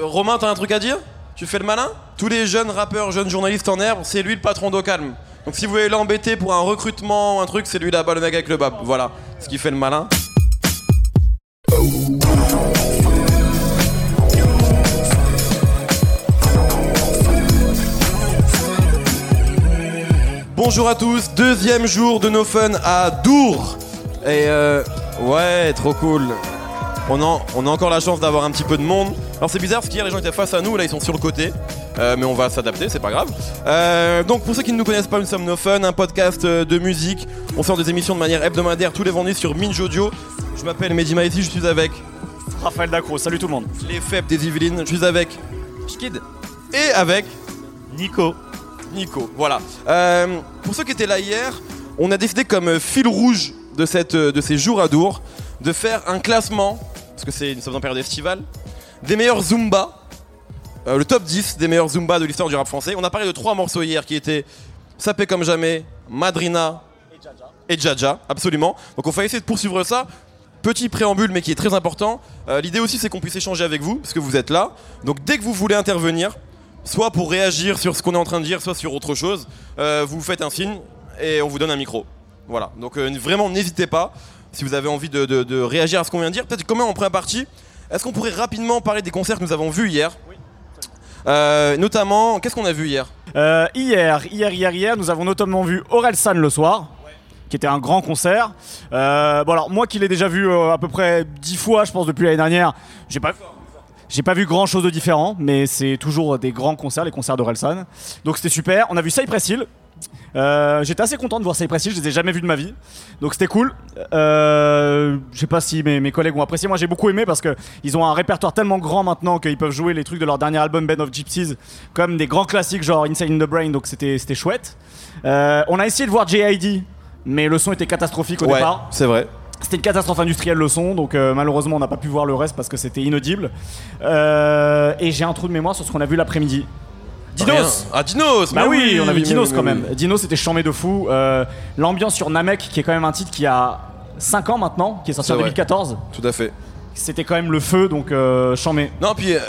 Romain, t'as un truc à dire Tu fais le malin Tous les jeunes rappeurs, jeunes journalistes en herbe, c'est lui le patron d'Ocalm. Donc si vous voulez l'embêter pour un recrutement ou un truc, c'est lui là-bas le mec avec le bab. Voilà, ce qui fait le malin. Bonjour à tous, deuxième jour de nos fun à Dour. Et euh, ouais, trop cool. On a encore la chance d'avoir un petit peu de monde. Alors c'est bizarre parce qu'hier les gens étaient face à nous, là ils sont sur le côté. Euh, mais on va s'adapter, c'est pas grave. Euh, donc pour ceux qui ne nous connaissent pas, nous sommes No Fun, un podcast euh, de musique. On sort des émissions de manière hebdomadaire tous les vendredis sur Minge Audio. Je m'appelle Mehdi Maïsi, je suis avec Raphaël Dacro, salut tout le monde. les faibles des Yvelines, je suis avec Skid et avec Nico. Nico. Voilà. Euh, pour ceux qui étaient là hier, on a décidé comme fil rouge de, cette, de ces jours à Dour de faire un classement, parce que c'est une sommes en période estivale, des meilleurs Zumba, euh, le top 10 des meilleurs Zumba de l'histoire du rap français. On a parlé de trois morceaux hier qui étaient Sapé comme jamais, Madrina et Jaja, absolument. Donc on va essayer de poursuivre ça. Petit préambule, mais qui est très important. Euh, L'idée aussi, c'est qu'on puisse échanger avec vous, parce que vous êtes là. Donc dès que vous voulez intervenir, soit pour réagir sur ce qu'on est en train de dire, soit sur autre chose, euh, vous faites un signe et on vous donne un micro. Voilà. Donc vraiment, n'hésitez pas si vous avez envie de, de- de réagir à ce qu'on vient de dire. Peut-être comment en première partie, est-ce qu'on pourrait rapidement parler des concerts que nous avons vus hier? Euh, Notamment, qu'est-ce qu'on a vu hier? Euh, hier, hier, hier, hier, nous avons notamment vu Orelsan le soir. Qui était un grand concert. Euh, bon alors moi qui l'ai déjà vu à peu près dix fois, je pense depuis l'année dernière, j'ai pas, j'ai pas vu grand chose de différent, mais c'est toujours des grands concerts, les concerts d'Orelsan. Donc c'était super. On a vu Cypress Hill. Euh, J'étais assez content de voir Cypress Hill, je les ai jamais vus de ma vie, donc c'était cool. Euh, je sais pas si mes, mes collègues ont apprécié, moi j'ai beaucoup aimé parce que ils ont un répertoire tellement grand maintenant qu'ils peuvent jouer les trucs de leur dernier album Band of Gypsies comme des grands classiques genre Inside in the Brain, donc c'était c'était chouette. Euh, on a essayé de voir J.I.D. Mais le son était catastrophique au Ouais, départ. c'est vrai. C'était une catastrophe industrielle le son, donc euh, malheureusement on n'a pas pu voir le reste parce que c'était inaudible. Euh, et j'ai un trou de mémoire sur ce qu'on a vu l'après-midi. Dinos Ah, Dinos Bah mais oui, on a vu mais Dinos quand même. Dinos c'était chambé de fou. Euh, L'ambiance sur Namek, qui est quand même un titre qui a 5 ans maintenant, qui est sorti C'est en vrai. 2014. Tout à fait. C'était quand même le feu, donc euh, chambé. Non, puis euh,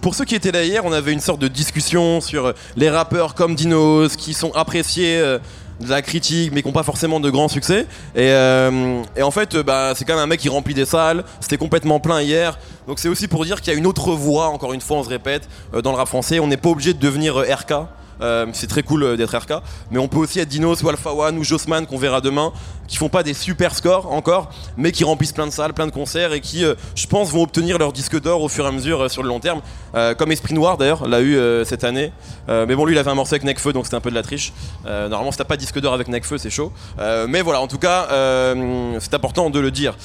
pour ceux qui étaient là hier, on avait une sorte de discussion sur euh, les rappeurs comme Dinos qui sont appréciés euh, de la critique mais qui n'ont pas forcément de grands succès. Et, euh, et en fait, bah, c'est quand même un mec qui remplit des salles. C'était complètement plein hier. Donc c'est aussi pour dire qu'il y a une autre voie, encore une fois, on se répète, euh, dans le rap français. On n'est pas obligé de devenir euh, RK. Euh, c'est très cool euh, d'être RK, mais on peut aussi être Dinos ou Alpha One ou Jossman qu'on verra demain, qui font pas des super scores encore, mais qui remplissent plein de salles, plein de concerts et qui, euh, je pense, vont obtenir leur disque d'or au fur et à mesure sur le long terme. Comme Esprit Noir d'ailleurs, l'a eu cette année. Mais bon, lui, il avait un morceau avec Necfeu, donc c'était un peu de la triche. Normalement, si t'as pas disque d'or avec Necfeu, c'est chaud. Mais voilà, en tout cas, c'est important de le dire.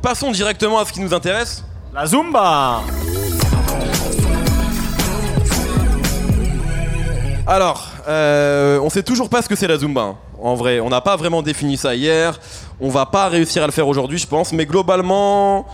Passons directement à ce qui nous intéresse. La Zumba Alors, euh, on sait toujours pas ce que c'est la Zumba. hein. En vrai, on n'a pas vraiment défini ça hier. On va pas réussir à le faire aujourd'hui, je pense. Mais globalement,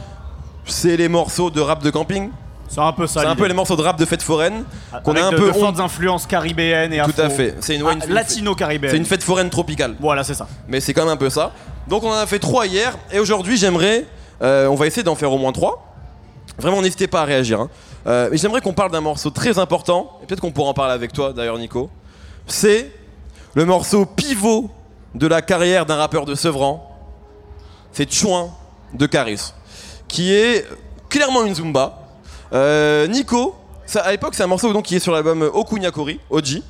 c'est les morceaux de rap de camping. C'est un peu ça. C'est un peu les morceaux de rap de fête foraine qu'on Avec a un peu de honte- fortes influences caribéennes et Tout à afro. fait. C'est une, Ah, une- latino-caribéenne. c'est une fête foraine tropicale. Voilà, c'est ça. Mais c'est quand même un peu ça. Donc on en a fait trois hier. Et aujourd'hui, j'aimerais. euh, on va essayer d'en faire au moins trois. Vraiment, n'hésitez pas à réagir. hein. Euh, mais j'aimerais qu'on parle d'un morceau très important. Et peut-être qu'on pourra en parler avec toi d'ailleurs, Nico. C'est le morceau pivot de la carrière d'un rappeur de Sevran. C'est Chouin de Caris. Qui est clairement une Zumba. Euh, Nico, ça, à l'époque, c'est un morceau donc, qui est sur l'album Okunyakori, Oji.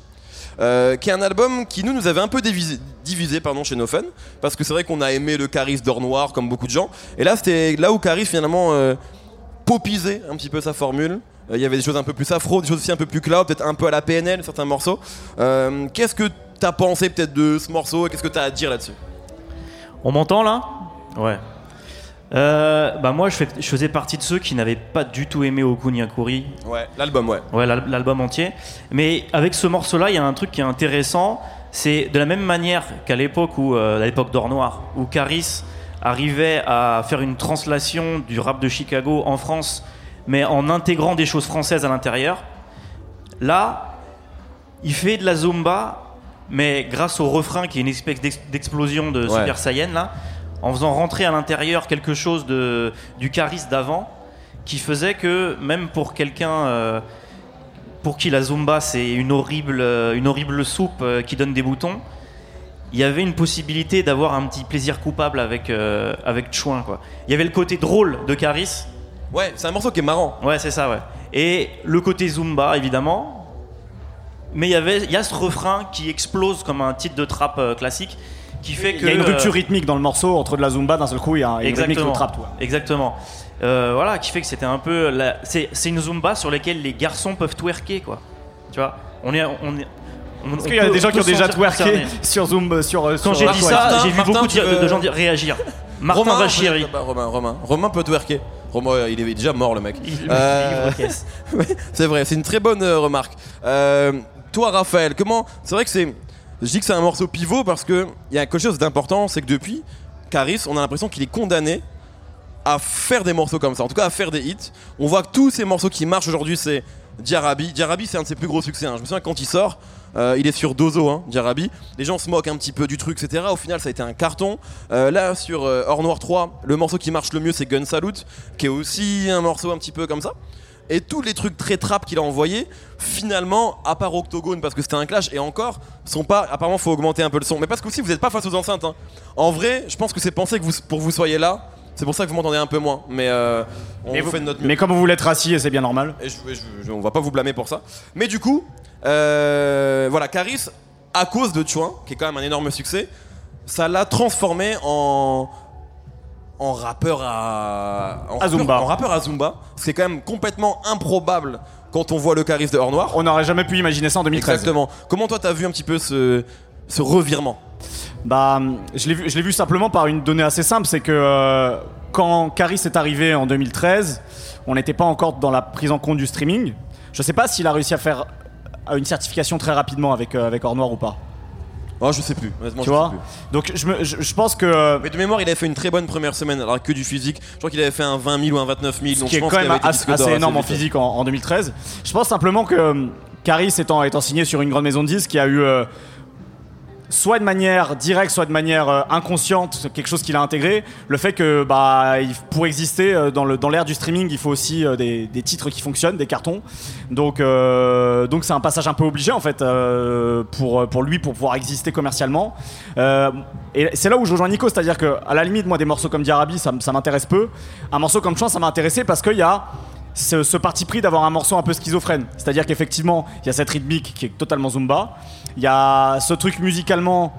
Euh, qui est un album qui nous nous avait un peu divisé, divisé pardon, chez No Fun, parce que c'est vrai qu'on a aimé le Caris d'or noir comme beaucoup de gens, et là c'était là où Caris finalement popisait un petit peu sa formule. Euh, Il y avait des choses un peu plus afro, des choses aussi un peu plus cloud, peut-être un peu à la PNL certains morceaux. Euh, Qu'est-ce que t'as pensé peut-être de ce morceau et qu'est-ce que t'as à dire là-dessus? On m'entend là? Ouais. Euh, bah moi je, fais- je faisais partie de ceux qui n'avaient pas du tout aimé Okunyakuri, Ouais, l'album, ouais. ouais, l'al- l'album entier. Mais avec ce morceau-là, il y a un truc qui est intéressant. C'est de la même manière qu'à l'époque où, à l'époque d'Or Noir, où Caris arrivait à faire une translation du rap de Chicago en France, mais en intégrant des choses françaises à l'intérieur. Là, il fait de la zumba, mais grâce au refrain qui est une espèce d'ex- d'explosion de Ouais. Super Saiyan là, en faisant rentrer à l'intérieur quelque chose de, du charisme d'avant, qui faisait que même pour quelqu'un euh, pour qui la Zumba c'est une horrible, euh, une horrible soupe euh, qui donne des boutons, il y avait une possibilité d'avoir un petit plaisir coupable avec, euh, avec Chouin. Quoi. Il y avait le côté drôle de Caris, Ouais, c'est un morceau qui est marrant. ouais c'est ça, ouais. Et le côté Zumba évidemment. Mais il y avait, il y a ce refrain qui explose comme un titre de trap euh, classique, qui fait que Il y a une euh, rupture rythmique dans le morceau entre de la zumba d'un seul coup il y a une rythmique Exactement. de trap. ouais. Exactement. Euh, voilà, qui fait que c'était un peu. la- C'est c'est une zumba sur laquelle les garçons peuvent twerker, quoi. Tu vois On est. On est Parce on qu'il y a des gens qui ont déjà twerké sur Zoom, sur. euh, Quand j'ai dit ça, j'ai vu beaucoup de, gens réagir. Martin Romain, Vachiri. Romain, Romain, Romain peut twerker. Romain, il est déjà mort le mec. Euh, c'est vrai, c'est une très bonne euh, remarque. Euh, toi, Raphaël, comment C'est vrai que c'est. Je dis que c'est un morceau pivot parce que il y a quelque chose d'important, c'est que depuis Caris, on a l'impression qu'il est condamné à faire des morceaux comme ça, en tout cas à faire des hits. On voit que tous ces morceaux qui marchent aujourd'hui, c'est Diarabi. Diarabi, c'est un de ses plus gros succès. hein. Je me souviens quand il sort, euh, il est sur Dozo, hein, Diarabi. Les gens se moquent un petit peu du truc, etc. Au final, ça a été un carton. Euh, là, sur euh, Or Noir 3, le morceau qui marche le mieux, c'est Gun Salute, qui est aussi un morceau un petit peu comme ça. Et tous les trucs très trap qu'il a envoyés, finalement, à part Octogone, parce que c'était un clash, et encore, sont pas. Apparemment, faut augmenter un peu le son. Mais parce que aussi, vous n'êtes pas face aux enceintes. hein. En vrai, je pense que c'est pensé que vous, pour vous soyez là. C'est pour ça que vous m'entendez un peu moins. Mais euh, on Mais, vous vous- fait de notre mieux. mais comme vous l'êtes assis, et c'est bien normal. Et je, je- je- on va pas vous blâmer pour ça. Mais du coup, euh, voilà, Caris, à cause de Chouin, qui est quand même un énorme succès, ça l'a transformé en en rappeur à en À rappeur- Zumba. en rappeur à Zumba, ce qui est quand même complètement improbable quand on voit le Caris de Hors Noir. On n'aurait jamais pu imaginer ça en 2013. Exactement. Comment toi t'as vu un petit peu ce ce revirement? Bah, je l'ai vu, je l'ai vu simplement par une donnée assez simple, c'est que euh, quand Caris est arrivé en 2013, on n'était pas encore dans la prise en compte du streaming. Je sais pas s'il a réussi à faire euh, une certification très rapidement avec euh, avec Or Noir ou pas. Oh, je sais plus. Honnêtement, Tu je sais vois plus. Donc je, me- je, je pense que euh, Mais de mémoire, il avait fait une très bonne première semaine, alors que du physique. Je crois qu'il avait fait un 20 000 ou un 29 000. ce donc qui je est pense quand même assez, énorme en physique en, en 2013. Je pense simplement que euh, Caris étant, étant signé sur une grande maison de disques, qui a eu euh, soit de manière directe, soit de manière euh, inconsciente, quelque chose qu'il a intégré, le fait que bah, pour exister euh, dans le- dans l'ère du streaming, il faut aussi euh, des, des titres qui fonctionnent, des cartons. Donc donc c'est un passage un peu obligé en fait pour, pour lui pour pouvoir exister commercialement. Et c'est là où je rejoins Nico, c'est-à-dire que à la limite moi des morceaux comme Diarabi ça, m'intéresse peu. Un morceau comme Chouin ça m'a intéressé parce qu'il y a ce, ce parti pris d'avoir un morceau un peu schizophrène. C'est-à-dire qu'effectivement, il y a cette rythmique qui est totalement zumba. Il y a ce truc musicalement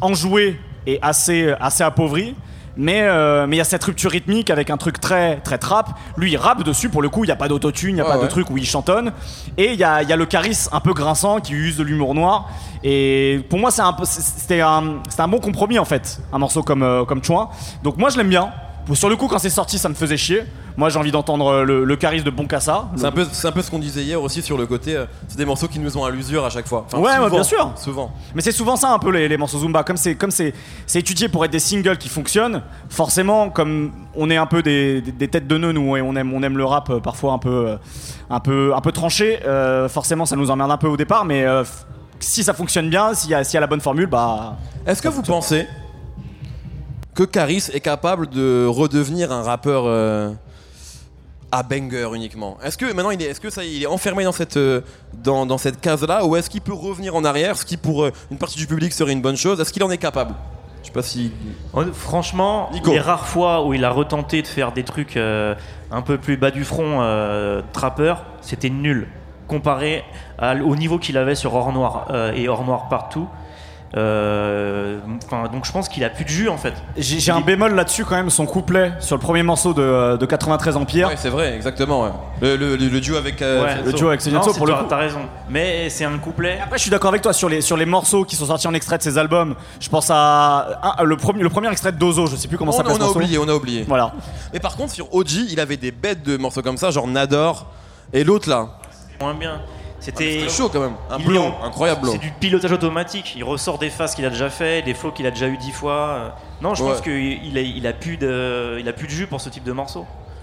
enjoué et assez, assez appauvri. Mais euh, mais il y a cette rupture rythmique avec un truc très très trap. Lui il rappe dessus pour le coup, il n'y a pas d'autotune, il n'y a pas de truc où il chantonne. Et il y a, y a le charisme un peu grinçant qui use de l'humour noir. Et pour moi c'est un c'était un, un bon compromis en fait, un morceau comme, euh, comme Chouin. Donc moi je l'aime bien. Sur le coup quand c'est sorti ça me faisait chier. Moi j'ai envie d'entendre euh, le, le charisme de Boncassa. C'est un, peu, c'est un peu ce qu'on disait hier aussi sur le côté. euh, c'est des morceaux qui nous ont à l'usure à chaque fois. Enfin, Ouais, bien sûr. Souvent. Mais c'est souvent ça un peu les, les morceaux Zumba. Comme c'est comme c'est c'est étudié pour être des singles qui fonctionnent. Forcément, comme on est un peu des, des- des têtes de nœuds nous et on aime on aime le rap euh, parfois un peu un peu un peu tranché. euh, forcément, ça nous emmerde un peu au départ. Mais euh, si ça fonctionne bien, s'il y y a la bonne formule, bah Est-ce que vous pensez que Caris est capable de redevenir un rappeur euh, à banger uniquement Est-ce que maintenant il est, est-ce que ça, il est enfermé dans cette, euh, dans, dans cette case-là ou est-ce qu'il peut revenir en arrière, ce qui pour euh, une partie du public serait une bonne chose? Est-ce qu'il en est capable? Je sais pas si. Franchement, Nico. les rares fois où il a retenté de faire des trucs euh, un peu plus bas du front, trappeur, c'était nul. Comparé à- au niveau qu'il avait sur Or Noir et Or Noir partout. Euh, enfin, donc je pense qu'il a plus de jus en fait. j'ai un bémol là-dessus quand même. Son couplet sur le premier morceau de, de 93 Empire. Ouais, c'est vrai, exactement. ouais. Le, le- le- le duo avec. euh, Ouais, le duo avec pour le t'as- coup. T'as raison. Mais c'est un couplet. Après, je suis d'accord avec toi sur les, sur les morceaux qui sont sortis en extrait de ses albums. Je pense à le, premier, le premier extrait de Dozo, je sais plus comment On, ça s'appelle on a oublié, on a oublié. Voilà. Mais par contre, sur OG, il avait des bêtes de morceaux comme ça, genre Nador. Et l'autre là, Moins bien. C'était. c'était chaud quand même. Un blond, incroyable. C'est du pilotage automatique. Il ressort des phases qu'il a déjà fait, des flows qu'il a déjà eu dix fois. Euh, Non, je Ouais. pense qu'il a, il a plus de, il a plus de jus pour ce type de morceau.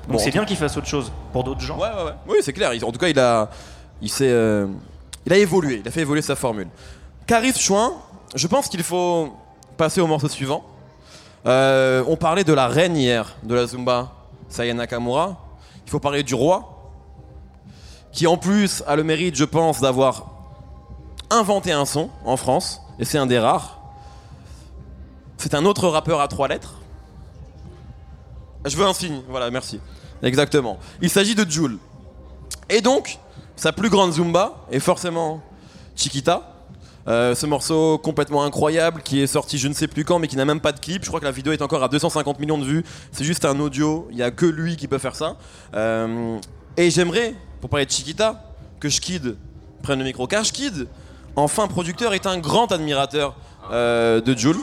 Donc Bon, c'est en bien qu'il fasse autre chose pour d'autres gens. Ouais, ouais, ouais. Oui, c'est clair. En tout cas, il a, il s'est, euh, il a évolué. Il a fait évoluer sa formule. Caris Chouin, je pense qu'il faut passer au morceau suivant. Euh, on parlait de la reine hier de la Zumba, Saya Nakamura, Il faut parler du roi, qui en plus a le mérite, je pense, d'avoir inventé un son en France, et c'est un des rares. C'est un autre rappeur à trois lettres. Je veux un signe, voilà, merci. Exactement. Il s'agit de Joule. Et donc, sa plus grande Zumba est forcément Chiquita. Euh, ce morceau complètement incroyable qui est sorti je ne sais plus quand mais qui n'a même pas de clip. Je crois que la vidéo est encore à 250 millions de vues. C'est juste un audio. Il n'y a que lui qui peut faire ça. Euh, et j'aimerais, pour parler de Chiquita, que Shkid prenne le micro. Car Shkid, enfin producteur, est un grand admirateur euh, de Jules.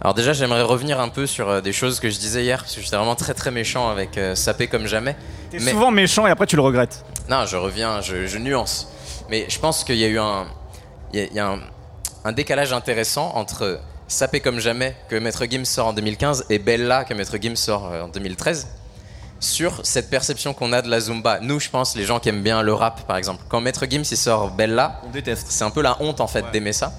Alors déjà, j'aimerais revenir un peu sur euh, des choses que je disais hier, parce que j'étais vraiment très très méchant avec euh, Sapé comme jamais. T'es Mais- souvent méchant et après tu le regrettes. Non, je reviens, je, je nuance. Mais je pense qu'il y a eu un, il y a, il y a un, un décalage intéressant entre Sapé comme jamais que Maître Gims sort en 2015 et Bella que Maître Gims sort en 2013 sur cette perception qu'on a de la Zumba. Nous, je pense, les gens qui aiment bien le rap, par exemple. Quand Maître Gims il sort Bella, On déteste. c'est un peu la honte en fait d'aimer ça.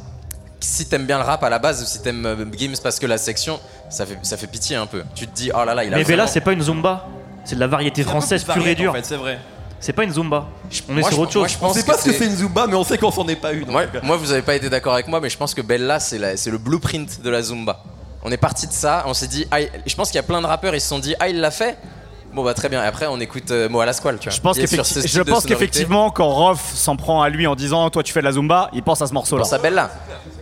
Si t'aimes bien le rap à la base ou si t'aimes euh, Gims parce que la section, ça fait, ça fait pitié un peu. Tu te dis, oh là là, il a Mais Bella, vraiment- c'est pas une zumba. C'est de la variété française pure et dure. En fait, c'est vrai. C'est pas une zumba. On est Moi, sur je- autre chose. moi, je On pense sait pas ce que c'est- une Zumba, mais on sait qu'on s'en est pas eu. donc. Moi, moi, vous avez pas été d'accord avec moi, mais je pense que Bella, c'est la- c'est le blueprint de la Zumba. On est parti de ça, on s'est dit, ah, je pense qu'il y a plein de rappeurs, ils se sont dit, ah, il l'a fait Bon, bah très bien, et après, on écoute euh, Mo à la squale, tu vois. Je pense, qu'effecti- je qu'effectivement, quand Rof s'en prend à lui en disant Toi tu fais de la Zumba, il pense à ce morceau-là. Pense à Bella.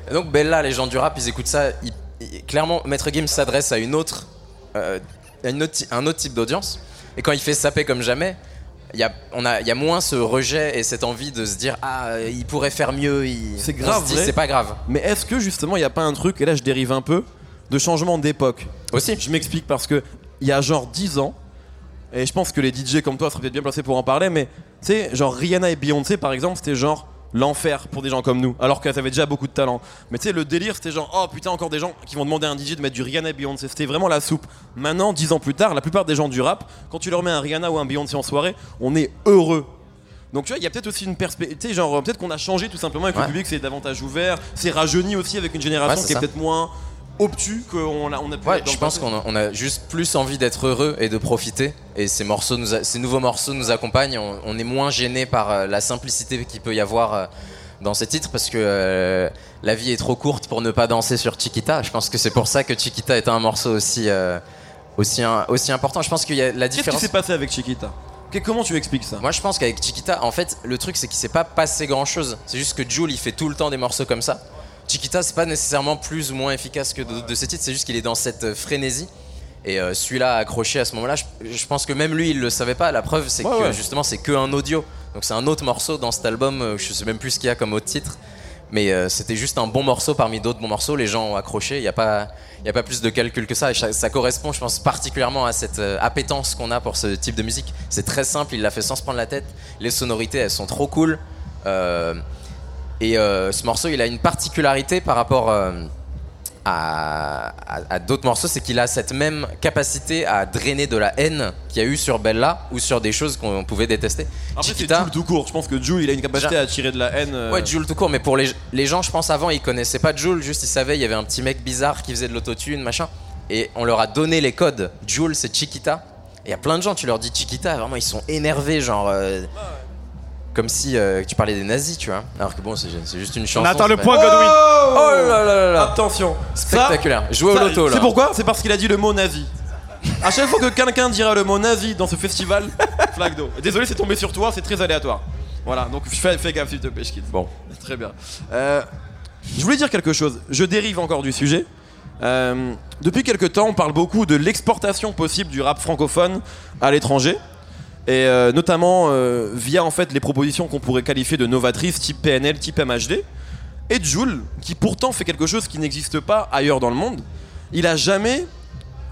Et donc, Bella, les gens du rap, ils écoutent ça. ils- ils- clairement, Maître Gims s'adresse à une autre, euh, à une autre, ty- un autre type d'audience. Et quand il fait saper comme jamais, il y a, on a, il y a moins ce rejet et cette envie de se dire Ah, euh, il pourrait faire mieux. il- C'est on grave se dit, vrai. C'est pas grave. Mais est-ce que justement il n'y a pas un truc, et là je dérive un peu, de changement d'époque? Aussi. Je m'explique parce que il y a genre 10 ans, et je pense que les DJ comme toi seraient peut-être bien placés pour en parler, mais tu sais, genre Rihanna et Beyoncé par exemple, c'était genre l'enfer pour des gens comme nous, alors qu'elles avaient déjà beaucoup de talent. Mais tu sais, le délire c'était genre, oh putain, encore des gens qui vont demander à un DJ de mettre du Rihanna et Beyoncé, c'était vraiment la soupe. Maintenant, 10 ans plus tard, la plupart des gens du rap, quand tu leur mets un Rihanna ou un Beyoncé en soirée, on est heureux. Donc tu vois, il y a peut-être aussi une perspective, tu sais, genre peut-être qu'on a changé tout simplement avec Ouais. le public, c'est davantage ouvert, c'est rajeuni aussi avec une génération Ouais, qui est peut-être moins obtus qu'on a, on a pu Ouais, je pense qu'on a, on a juste plus envie d'être heureux et de profiter. Et ces morceaux, nous a- ces nouveaux morceaux nous accompagnent. On, on est moins gêné par euh, la simplicité qu'il peut y avoir euh, dans ces titres parce que euh, la vie est trop courte pour ne pas danser sur Chiquita. Je pense que c'est pour ça que Chiquita est un morceau aussi, euh, aussi, un- aussi important. Je pense qu'il y a la Qu'est-ce qui différence. s'est passé avec Chiquita? Comment tu expliques ça? Moi, je pense qu'avec Chiquita, en fait, le truc, c'est qu'il s'est pas passé grand chose. C'est juste que Jules, il fait tout le temps des morceaux comme ça. Chiquita, c'est pas nécessairement plus ou moins efficace que de, de ses titres, c'est juste qu'il est dans cette frénésie. Et euh, celui-là accroché à ce moment-là, je, je pense que même lui, il le savait pas. La preuve, c'est Ouais, que ouais. justement, c'est que un audio. Donc c'est un autre morceau dans cet album. euh, Je sais même plus ce qu'il y a comme autre titre. Mais euh, c'était juste un bon morceau parmi d'autres bons morceaux. Les gens ont accroché. Il n'y a, pas- y a pas plus de calcul que ça. Et ça, ça correspond, je pense, particulièrement à cette euh, appétence qu'on a pour ce type de musique. C'est très simple. Il l'a fait sans se prendre la tête. Les sonorités, elles sont trop cool. Euh, et euh, ce morceau, il a une particularité par rapport euh, à, à- à d'autres morceaux, c'est qu'il a cette même capacité à drainer de la haine qu'il y a eu sur Bella ou sur des choses qu'on pouvait détester. Après, c'est Jules tout court. Je pense que Jules, il a une capacité Ja- à tirer de la haine. euh, Ouais, Jules tout court, mais pour les, les gens, je pense avant, ils connaissaient pas Jules, juste ils savaient, il y avait un petit mec bizarre qui faisait de l'autotune, machin. Et on leur a donné les codes. Jules, c'est Chiquita. Et il y a plein de gens, tu leur dis Chiquita, vraiment, ils sont énervés, genre. euh, comme si euh, tu parlais des nazis, tu vois. Alors que bon, c'est c'est juste une chanson. On attend c'est le pas- point Godwin. Oh, Oh là là là là Attention Spectaculaire. Jouer au ça, loto, là. C'est pourquoi? C'est parce qu'il a dit le mot nazi. À chaque fois que quelqu'un dira le mot nazi dans ce festival, flaque d'eau. Désolé, c'est tombé sur toi, c'est très aléatoire. Voilà, donc fais, fais gaffe s'il te plaît, Schkid. Bon, très bien. Euh, je voulais dire quelque chose. Je dérive encore du sujet. Euh, depuis quelque temps, on parle beaucoup de l'exportation possible du rap francophone à l'étranger. Et euh, notamment euh, via en fait les propositions qu'on pourrait qualifier de novatrices type PNL, type MHD. Et Joule, qui pourtant fait quelque chose qui n'existe pas ailleurs dans le monde, il a jamais,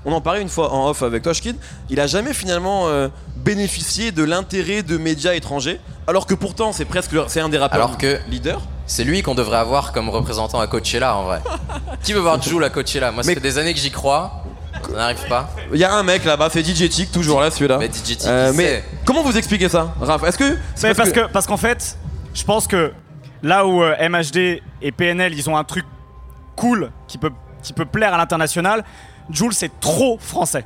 on en parlait une fois en off avec toi, Schkid, il a jamais finalement euh, bénéficié de l'intérêt de médias étrangers, alors que pourtant c'est presque, c'est un des rappeurs Alors que- leaders. C'est lui qu'on devrait avoir comme représentant à Coachella en vrai. Qui veut voir Jules à Coachella? Moi, ça fait des années que j'y crois. Ça n'arrive pas. Il y a un mec là-bas, c'est DJ toujours là celui-là. Mais DJ Tick, Euh, il mais sait. comment vous expliquez ça, Raph Est-ce que C'est parce que parce qu'en fait, je pense que là où euh, MHD et PNL, ils ont un truc cool qui peut qui peut plaire à l'international, Jules c'est trop français.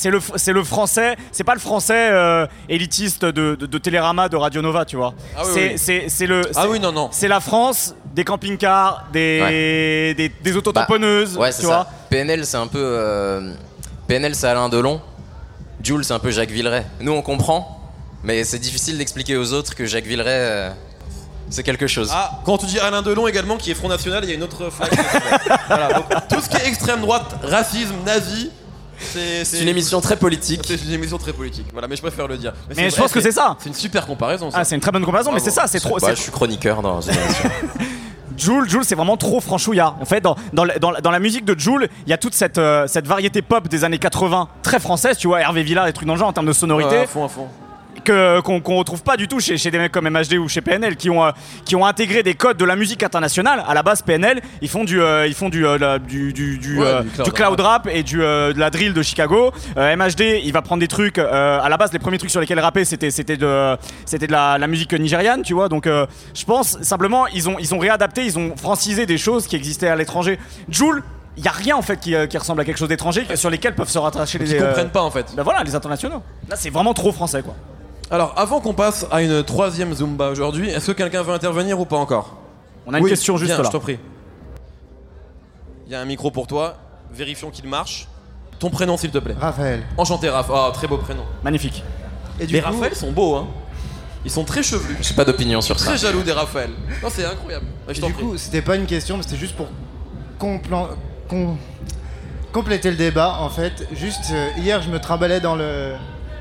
C'est le, f- c'est le français, c'est pas le français euh, élitiste de, de, de Télérama, de Radio Nova, tu vois. Ah oui, c'est, oui. c'est, c'est le. Ah oui, non, non. C'est la France des camping-cars, des, des, des autotamponneuses, Ouais, c'est tu ça. vois. PNL, c'est un peu. euh, PNL, c'est Alain Delon. Jules, c'est un peu Jacques Villeray. Nous, on comprend, mais c'est difficile d'expliquer aux autres que Jacques Villeray, euh, c'est quelque chose. Ah, quand tu dis Alain Delon également, qui est Front National, il y a une autre flag. voilà, donc, tout ce qui est extrême droite, racisme, nazi, c'est une émission très politique. C'est une émission très politique. Voilà, mais je préfère le dire. Mais c'est je vrai, pense que c'est ça. C'est une super comparaison. Ça. Ah, c'est une très bonne comparaison, mais c'est ça, c'est trop. Bah, je suis chroniqueur dans une émission. Jules, Jules, c'est vraiment trop franchouillard. En fait, dans, dans, la- dans la- dans la musique de Jules, il y a toute cette, euh, cette variété pop des années 80, très française, tu vois, Hervé Villard, des trucs dans le genre en termes de sonorité. Ouais, à fond, à fond. Que qu'on qu'on retrouve pas du tout chez, chez des mecs comme MHD ou chez PNL qui ont euh, qui ont intégré des codes de la musique internationale. À la base PNL ils font du euh, ils font du, euh, la- du du du, Ouais, du cloud du cloud rap. et du de la drill de Chicago. MHD il va prendre des trucs à la base les premiers trucs sur lesquels rapper c'était c'était de c'était de la, la musique nigériane tu vois. Donc je pense simplement ils ont ils ont réadapté ils ont francisé des choses qui existaient à l'étranger. Joule il y a rien en fait qui, euh, qui ressemble à quelque chose d'étranger sur lesquels peuvent se rattacher les Ils euh, comprennent pas en fait. bah voilà les internationaux. Là c'est vraiment trop français quoi Alors, avant qu'on passe à une troisième Zumba aujourd'hui, est-ce que quelqu'un veut intervenir ou pas encore? On a une Oui, question juste viens, là Je t'en prie. Il y a un micro pour toi. Vérifions qu'il marche. Ton prénom, s'il te plaît. Raphaël. Enchanté, Raph. Oh, très beau prénom. magnifique Et du Les coup, Raphaël sont beaux, hein. Ils sont très chevelus. J'ai pas d'opinion sur ça. Très jaloux des Raphaël. Non, c'est incroyable. Ouais, Je t'en du prie. coup, c'était pas une question, mais c'était juste pour complan- com- compléter le débat. En fait, juste euh, hier, je me trimballais dans le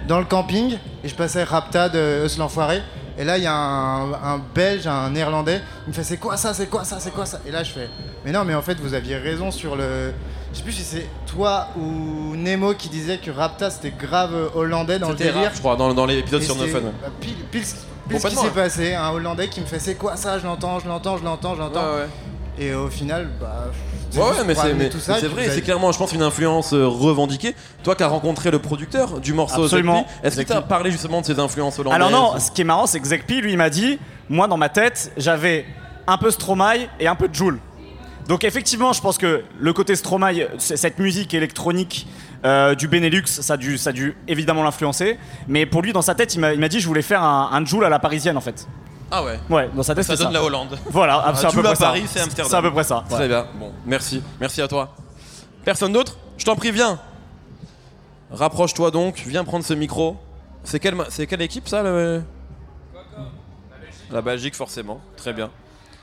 dans le camping et je passais Rapta de Eus l'enfoiré. Et là, il y a un, un Belge, un Néerlandais. Il me fait c'est quoi ça, c'est quoi ça, c'est quoi ça? Et là, je fais mais non, mais en fait, vous aviez raison sur le. Je sais plus si c'est toi ou Nemo qui disait que Rapta c'était grave hollandais dans le délire. Je crois, dans, dans l'épisode sur No Fun. bah, pile, pile, pile ce qui s'est passé, un Hollandais qui me fait c'est quoi ça, je l'entends, je l'entends, je l'entends, je l'entends. Ouais, ouais. Et au final, bah. Ouais, mais c'est vrai, c'est clairement, je pense, une influence euh, revendiquée. Toi qui as rencontré le producteur du morceau, Absolument. Est-ce qu'il t'a Zekpi. parlé justement de ses influences hollandaises Alors non, ce qui est marrant, c'est que Zekpi, lui, il m'a dit, moi, dans ma tête, j'avais un peu Stromae et un peu Joule. Donc effectivement, je pense que le côté Stromae, cette musique électronique euh, du Benelux, ça a dû, ça a dû évidemment l'influencer. Mais pour lui, dans sa tête, il m'a il m'a dit, je voulais faire un, un Joule à la parisienne, en fait. Ah ouais. Ouais, dans sa tête, Ça donne ça. la Hollande. Voilà, Ah, c'est à peu près ça. Paris, c'est Amsterdam. C'est à peu près ça. ouais. Très bien. Bon, merci. Merci à toi. Personne d'autre Je t'en prie, viens. Rapproche-toi donc, viens prendre ce micro. C'est quelle, c'est quelle équipe ça le... La Belgique, forcément. Très bien.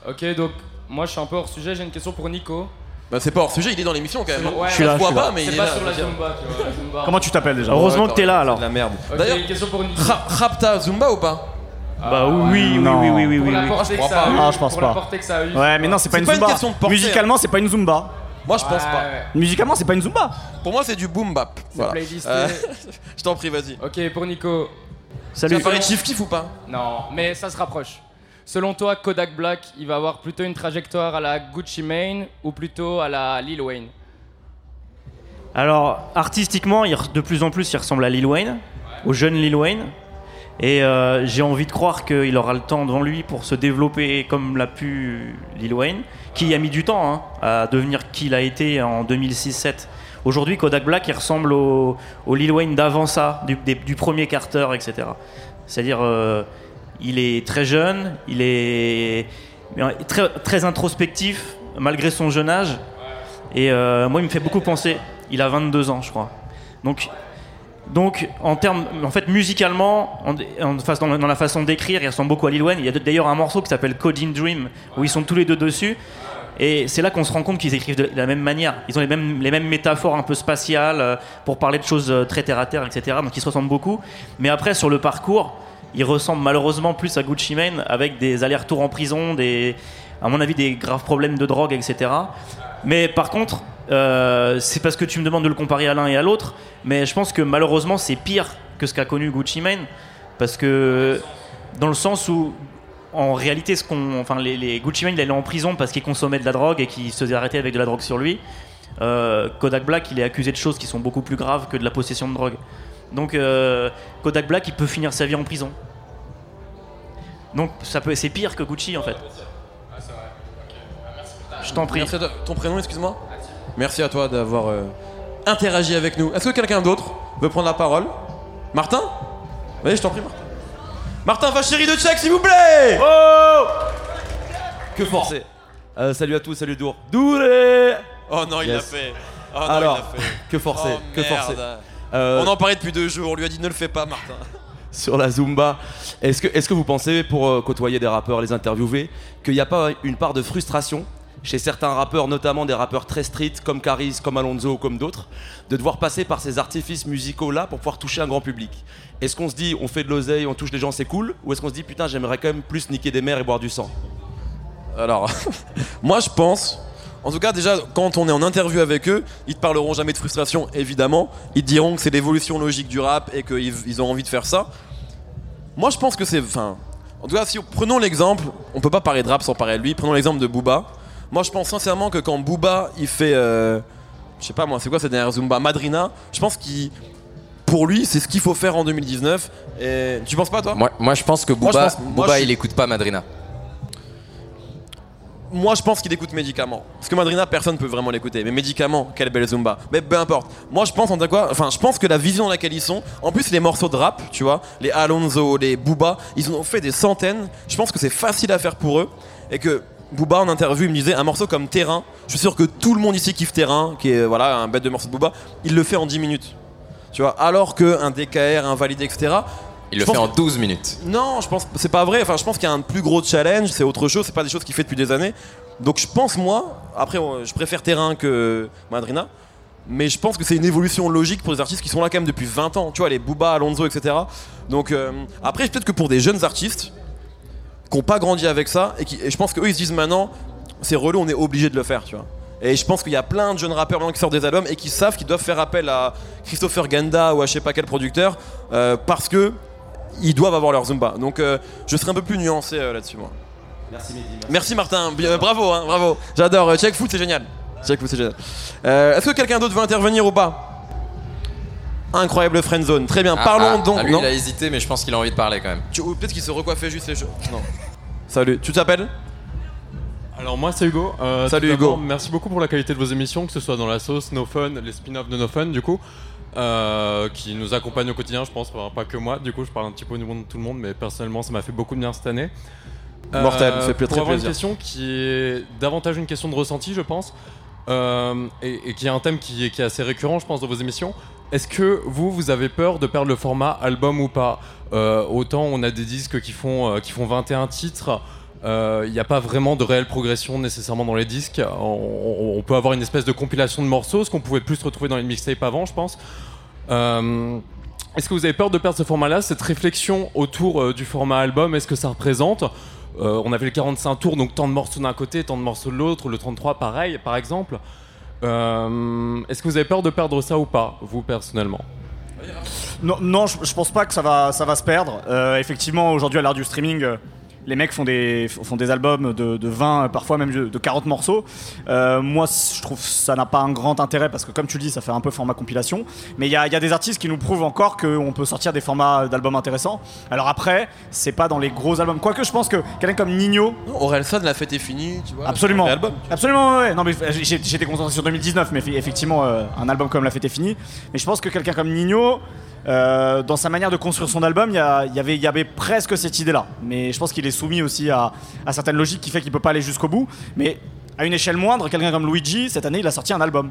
Ok, donc moi je suis un peu hors sujet, j'ai une question pour Nico. Bah, c'est pas hors sujet, il est dans l'émission quand même. Ouais, Je suis là, je voit suis pas, là. mais il est pas là. sur la. Zumba, tu vois, la Zumba. Comment tu t'appelles déjà Heureusement Ouais, que t'es là, c'est alors. de la merde. Ok, D'ailleurs, une question pour Nico. Ra- Rapta Zumba ou pas? Bah oui, oui, Non. oui, oui, oui, Pour oui, la oui. portée que crois ça a pas. eu. Ah, je pense pour pas. la portée que ça a eu. Ouais, mais non, c'est pas C'est une pas une Zumba. question de portée, Musicalement, c'est pas une Zumba. Moi, je pense Ouais, pas. ouais. Musicalement, c'est pas une Zumba. Pour moi, c'est du boom bap. Voilà. playlisté. Euh, je t'en prie, vas-y. Ok, pour Nico. Salut. vas parler de Chief Kiff ou pas? Non, mais ça se rapproche. Selon toi, Kodak Black, il va avoir plutôt une trajectoire à la Gucci Mane ou plutôt à la Lil Wayne? Alors, artistiquement, il re- de plus en plus, il ressemble à Lil Wayne, au jeune Lil Wayne. Et euh, j'ai envie de croire qu'il aura le temps devant lui pour se développer comme l'a pu Lil Wayne, qui a mis du temps hein, à devenir qui il a été en 2006-7. Aujourd'hui, Kodak Black, il ressemble au, Lil Wayne d'avant ça, du, premier Carter, etc. C'est-à-dire, euh, il est très jeune, il est très introspectif, malgré son jeune âge. Et euh, moi, il me fait beaucoup penser. Il a 22 ans, je crois. Donc, donc en termes, en fait, musicalement, en, dans, la- façon d'écrire, il ressemble beaucoup à Lil Wayne. Il y a d'ailleurs un morceau qui s'appelle Coding Dream où ils sont tous les deux dessus. Et c'est là qu'on se rend compte qu'ils écrivent de la même manière. Ils ont les mêmes, les mêmes métaphores un peu spatiales euh, pour parler de choses euh, très terre à terre, etc. Donc ils se ressemblent beaucoup. Mais après, sur le parcours, ils ressemblent malheureusement plus à Gucci Mane avec des allers-retours en prison, des, à mon avis, des graves problèmes de drogue, etc. Mais par contre, euh, c'est parce que tu me demandes de le comparer à l'un et à l'autre, mais je pense que malheureusement c'est pire que ce qu'a connu Gucci Mane, parce que dans le sens où en réalité, ce qu'on, enfin, les, Gucci Mane, il allait en prison parce qu'il consommait de la drogue et qu'il se faisait arrêter avec de la drogue sur lui. Euh, Kodak Black, il est accusé de choses qui sont beaucoup plus graves que de la possession de drogue. Donc euh, Kodak Black, il peut finir sa vie en prison. Donc ça peut, c'est pire que Gucci en fait. Je t'en prie. Merci à toi. Ton prénom, excuse-moi Merci à toi d'avoir euh, interagi avec nous. Est-ce que quelqu'un d'autre veut prendre la parole Martin Vas-y, je t'en prie, Martin. Martin Vachéry de Tchèque, s'il vous plaît Que forcer Euh, Salut à tous, salut Dour. Douré Oh non, il l'a Yes. fait. Oh non, Alors, il l'a fait. que forcer Oh, Que forcer Euh, On en parlait depuis deux jours, on lui a dit ne le fais pas, Martin. Sur la Zumba, est-ce que, est que vous pensez, pour euh, côtoyer des rappeurs, les interviewer, qu'il n'y a pas une part de frustration chez certains rappeurs, notamment des rappeurs très street comme Caris, comme Alonso ou comme d'autres, de devoir passer par ces artifices musicaux-là pour pouvoir toucher un grand public Est-ce qu'on se dit on fait de l'oseille, on touche les gens, c'est cool Ou est-ce qu'on se dit putain, j'aimerais quand même plus niquer des mères et boire du sang? Alors, moi je pense, en tout cas déjà quand on est en interview avec eux, ils te parleront jamais de frustration évidemment, ils te diront que c'est l'évolution logique du rap et qu'ils ils ont envie de faire ça. Moi je pense que c'est... En tout cas si prenons l'exemple, on peut pas parler de rap sans parler de lui, prenons l'exemple de Booba. Moi je pense sincèrement que quand Booba il fait... euh, je sais pas moi, c'est quoi cette dernière Zumba? Madrina, je pense qu'il... Pour lui, c'est ce qu'il faut faire en 2019. Et tu penses pas toi? Moi, moi, je pense que Moi, je Booba, pense- moi, Booba, je suis- il écoute pas Madrina. Moi, je pense qu'il écoute Médicaments. Parce que Madrina, personne peut vraiment l'écouter. Mais Médicaments, quelle belle Zumba. Mais peu importe. Moi, je pense en tout cas, enfin, je pense que la vision dans laquelle ils sont. En plus, les morceaux de rap, tu vois, les Alonso, les Booba, ils en ont fait des centaines. Je pense que c'est facile à faire pour eux. Et que Booba, en interview, il me disait un morceau comme Terrain. Je suis sûr que tout le monde ici kiffe Terrain, qui est voilà un bête de morceau de Booba. Il le fait en 10 minutes. Tu vois, alors qu'un DKR, un validé, etc. Il Je le fait en 12 minutes. non, je pense c'est pas vrai. Enfin, je pense qu'il y a un plus gros challenge, c'est autre chose, c'est pas des choses qu'il fait depuis des années. Donc je pense moi, après je préfère Terrain que Madrina, mais je pense que c'est une évolution logique pour des artistes qui sont là quand même depuis 20 ans. Tu vois, les Booba, Alonso, etc. Donc euh, après, peut-être que pour des jeunes artistes qui n'ont pas grandi avec ça et, qui, et je pense qu'eux ils se disent maintenant, c'est relou, on est obligé de le faire, tu vois. Et je pense qu'il y a plein de jeunes rappeurs maintenant qui sortent des albums et qui savent qu'ils doivent faire appel à Christopher Ganda ou à je sais pas quel producteur euh, parce que ils doivent avoir leur Zumba. Donc euh, je serai un peu plus nuancé euh, là-dessus moi. Merci Mehdi. merci. Merci Martin, bravo, hein, bravo. J'adore. Check Foot, c'est génial. Check Foot, c'est génial. Est-ce que quelqu'un d'autre veut intervenir ou pas? Incroyable friendzone. Très bien. Ah, Parlons ah, donc. ah, lui, non il a hésité, mais je pense qu'il a envie de parler quand même. Tu- ou Peut-être qu'il se recoiffait juste les cheveux. Non. Salut. Tu t'appelles Alors moi c'est Hugo. Euh, Salut, tout d'abord, Hugo. Merci beaucoup pour la qualité de vos émissions, que ce soit dans la sauce, No Fun, les spin-offs de No Fun du coup, euh, qui nous accompagnent au quotidien je pense, enfin, pas que moi, du coup je parle un petit peu au niveau de tout le monde, mais personnellement ça m'a fait beaucoup de bien cette année. Mortel, ça fait pour très avoir plaisir. une question qui est davantage une question de ressenti je pense, euh, et, qui est un thème qui est, assez récurrent je pense dans vos émissions. Est-ce que vous, vous avez peur de perdre le format album ou pas Euh, Autant on a des disques qui font, euh, qui font 21 titres, il n'y a pas vraiment de réelle progression nécessairement dans les disques. On, peut avoir une espèce de compilation de morceaux, ce qu'on pouvait plus retrouver dans les mixtapes avant, je pense. Est-ce que vous avez peur de perdre ce format-là Cette réflexion autour du format album, est-ce que ça représente? Euh, On avait le 45 tours, donc tant de morceaux d'un côté, tant de morceaux de l'autre, le 33 pareil, par exemple. Euh, est-ce que vous avez peur de perdre ça ou pas, vous personnellement? Non, non je, pense pas que ça va, ça va se perdre. Euh, effectivement, aujourd'hui, à l'heure du streaming, les mecs font des, font des albums de, de 20, euh, parfois même de, de 40 morceaux. Euh, moi, je trouve que ça n'a pas un grand intérêt parce que, comme tu le dis, ça fait un peu format compilation. Mais il y a, il y a des artistes qui nous prouvent encore qu'on peut sortir des formats d'albums intéressants. Alors après, c'est pas dans les gros albums. Quoique, je pense que quelqu'un comme Nino, Orelsan, la fête est finie, tu vois. Absolument. album. Absolument, ouais. Non, mais j'ai- j'étais concentré sur 2019, mais effe- effectivement, euh, un album comme La Fête est finie. Mais je pense que quelqu'un comme Nino, euh, dans sa manière de construire son album, il y, avait, presque cette idée-là. Mais je pense qu'il est soumis aussi à, à certaines logiques qui fait qu'il peut pas aller jusqu'au bout. Mais à une échelle moindre, quelqu'un comme Luigi, cette année, il a sorti un album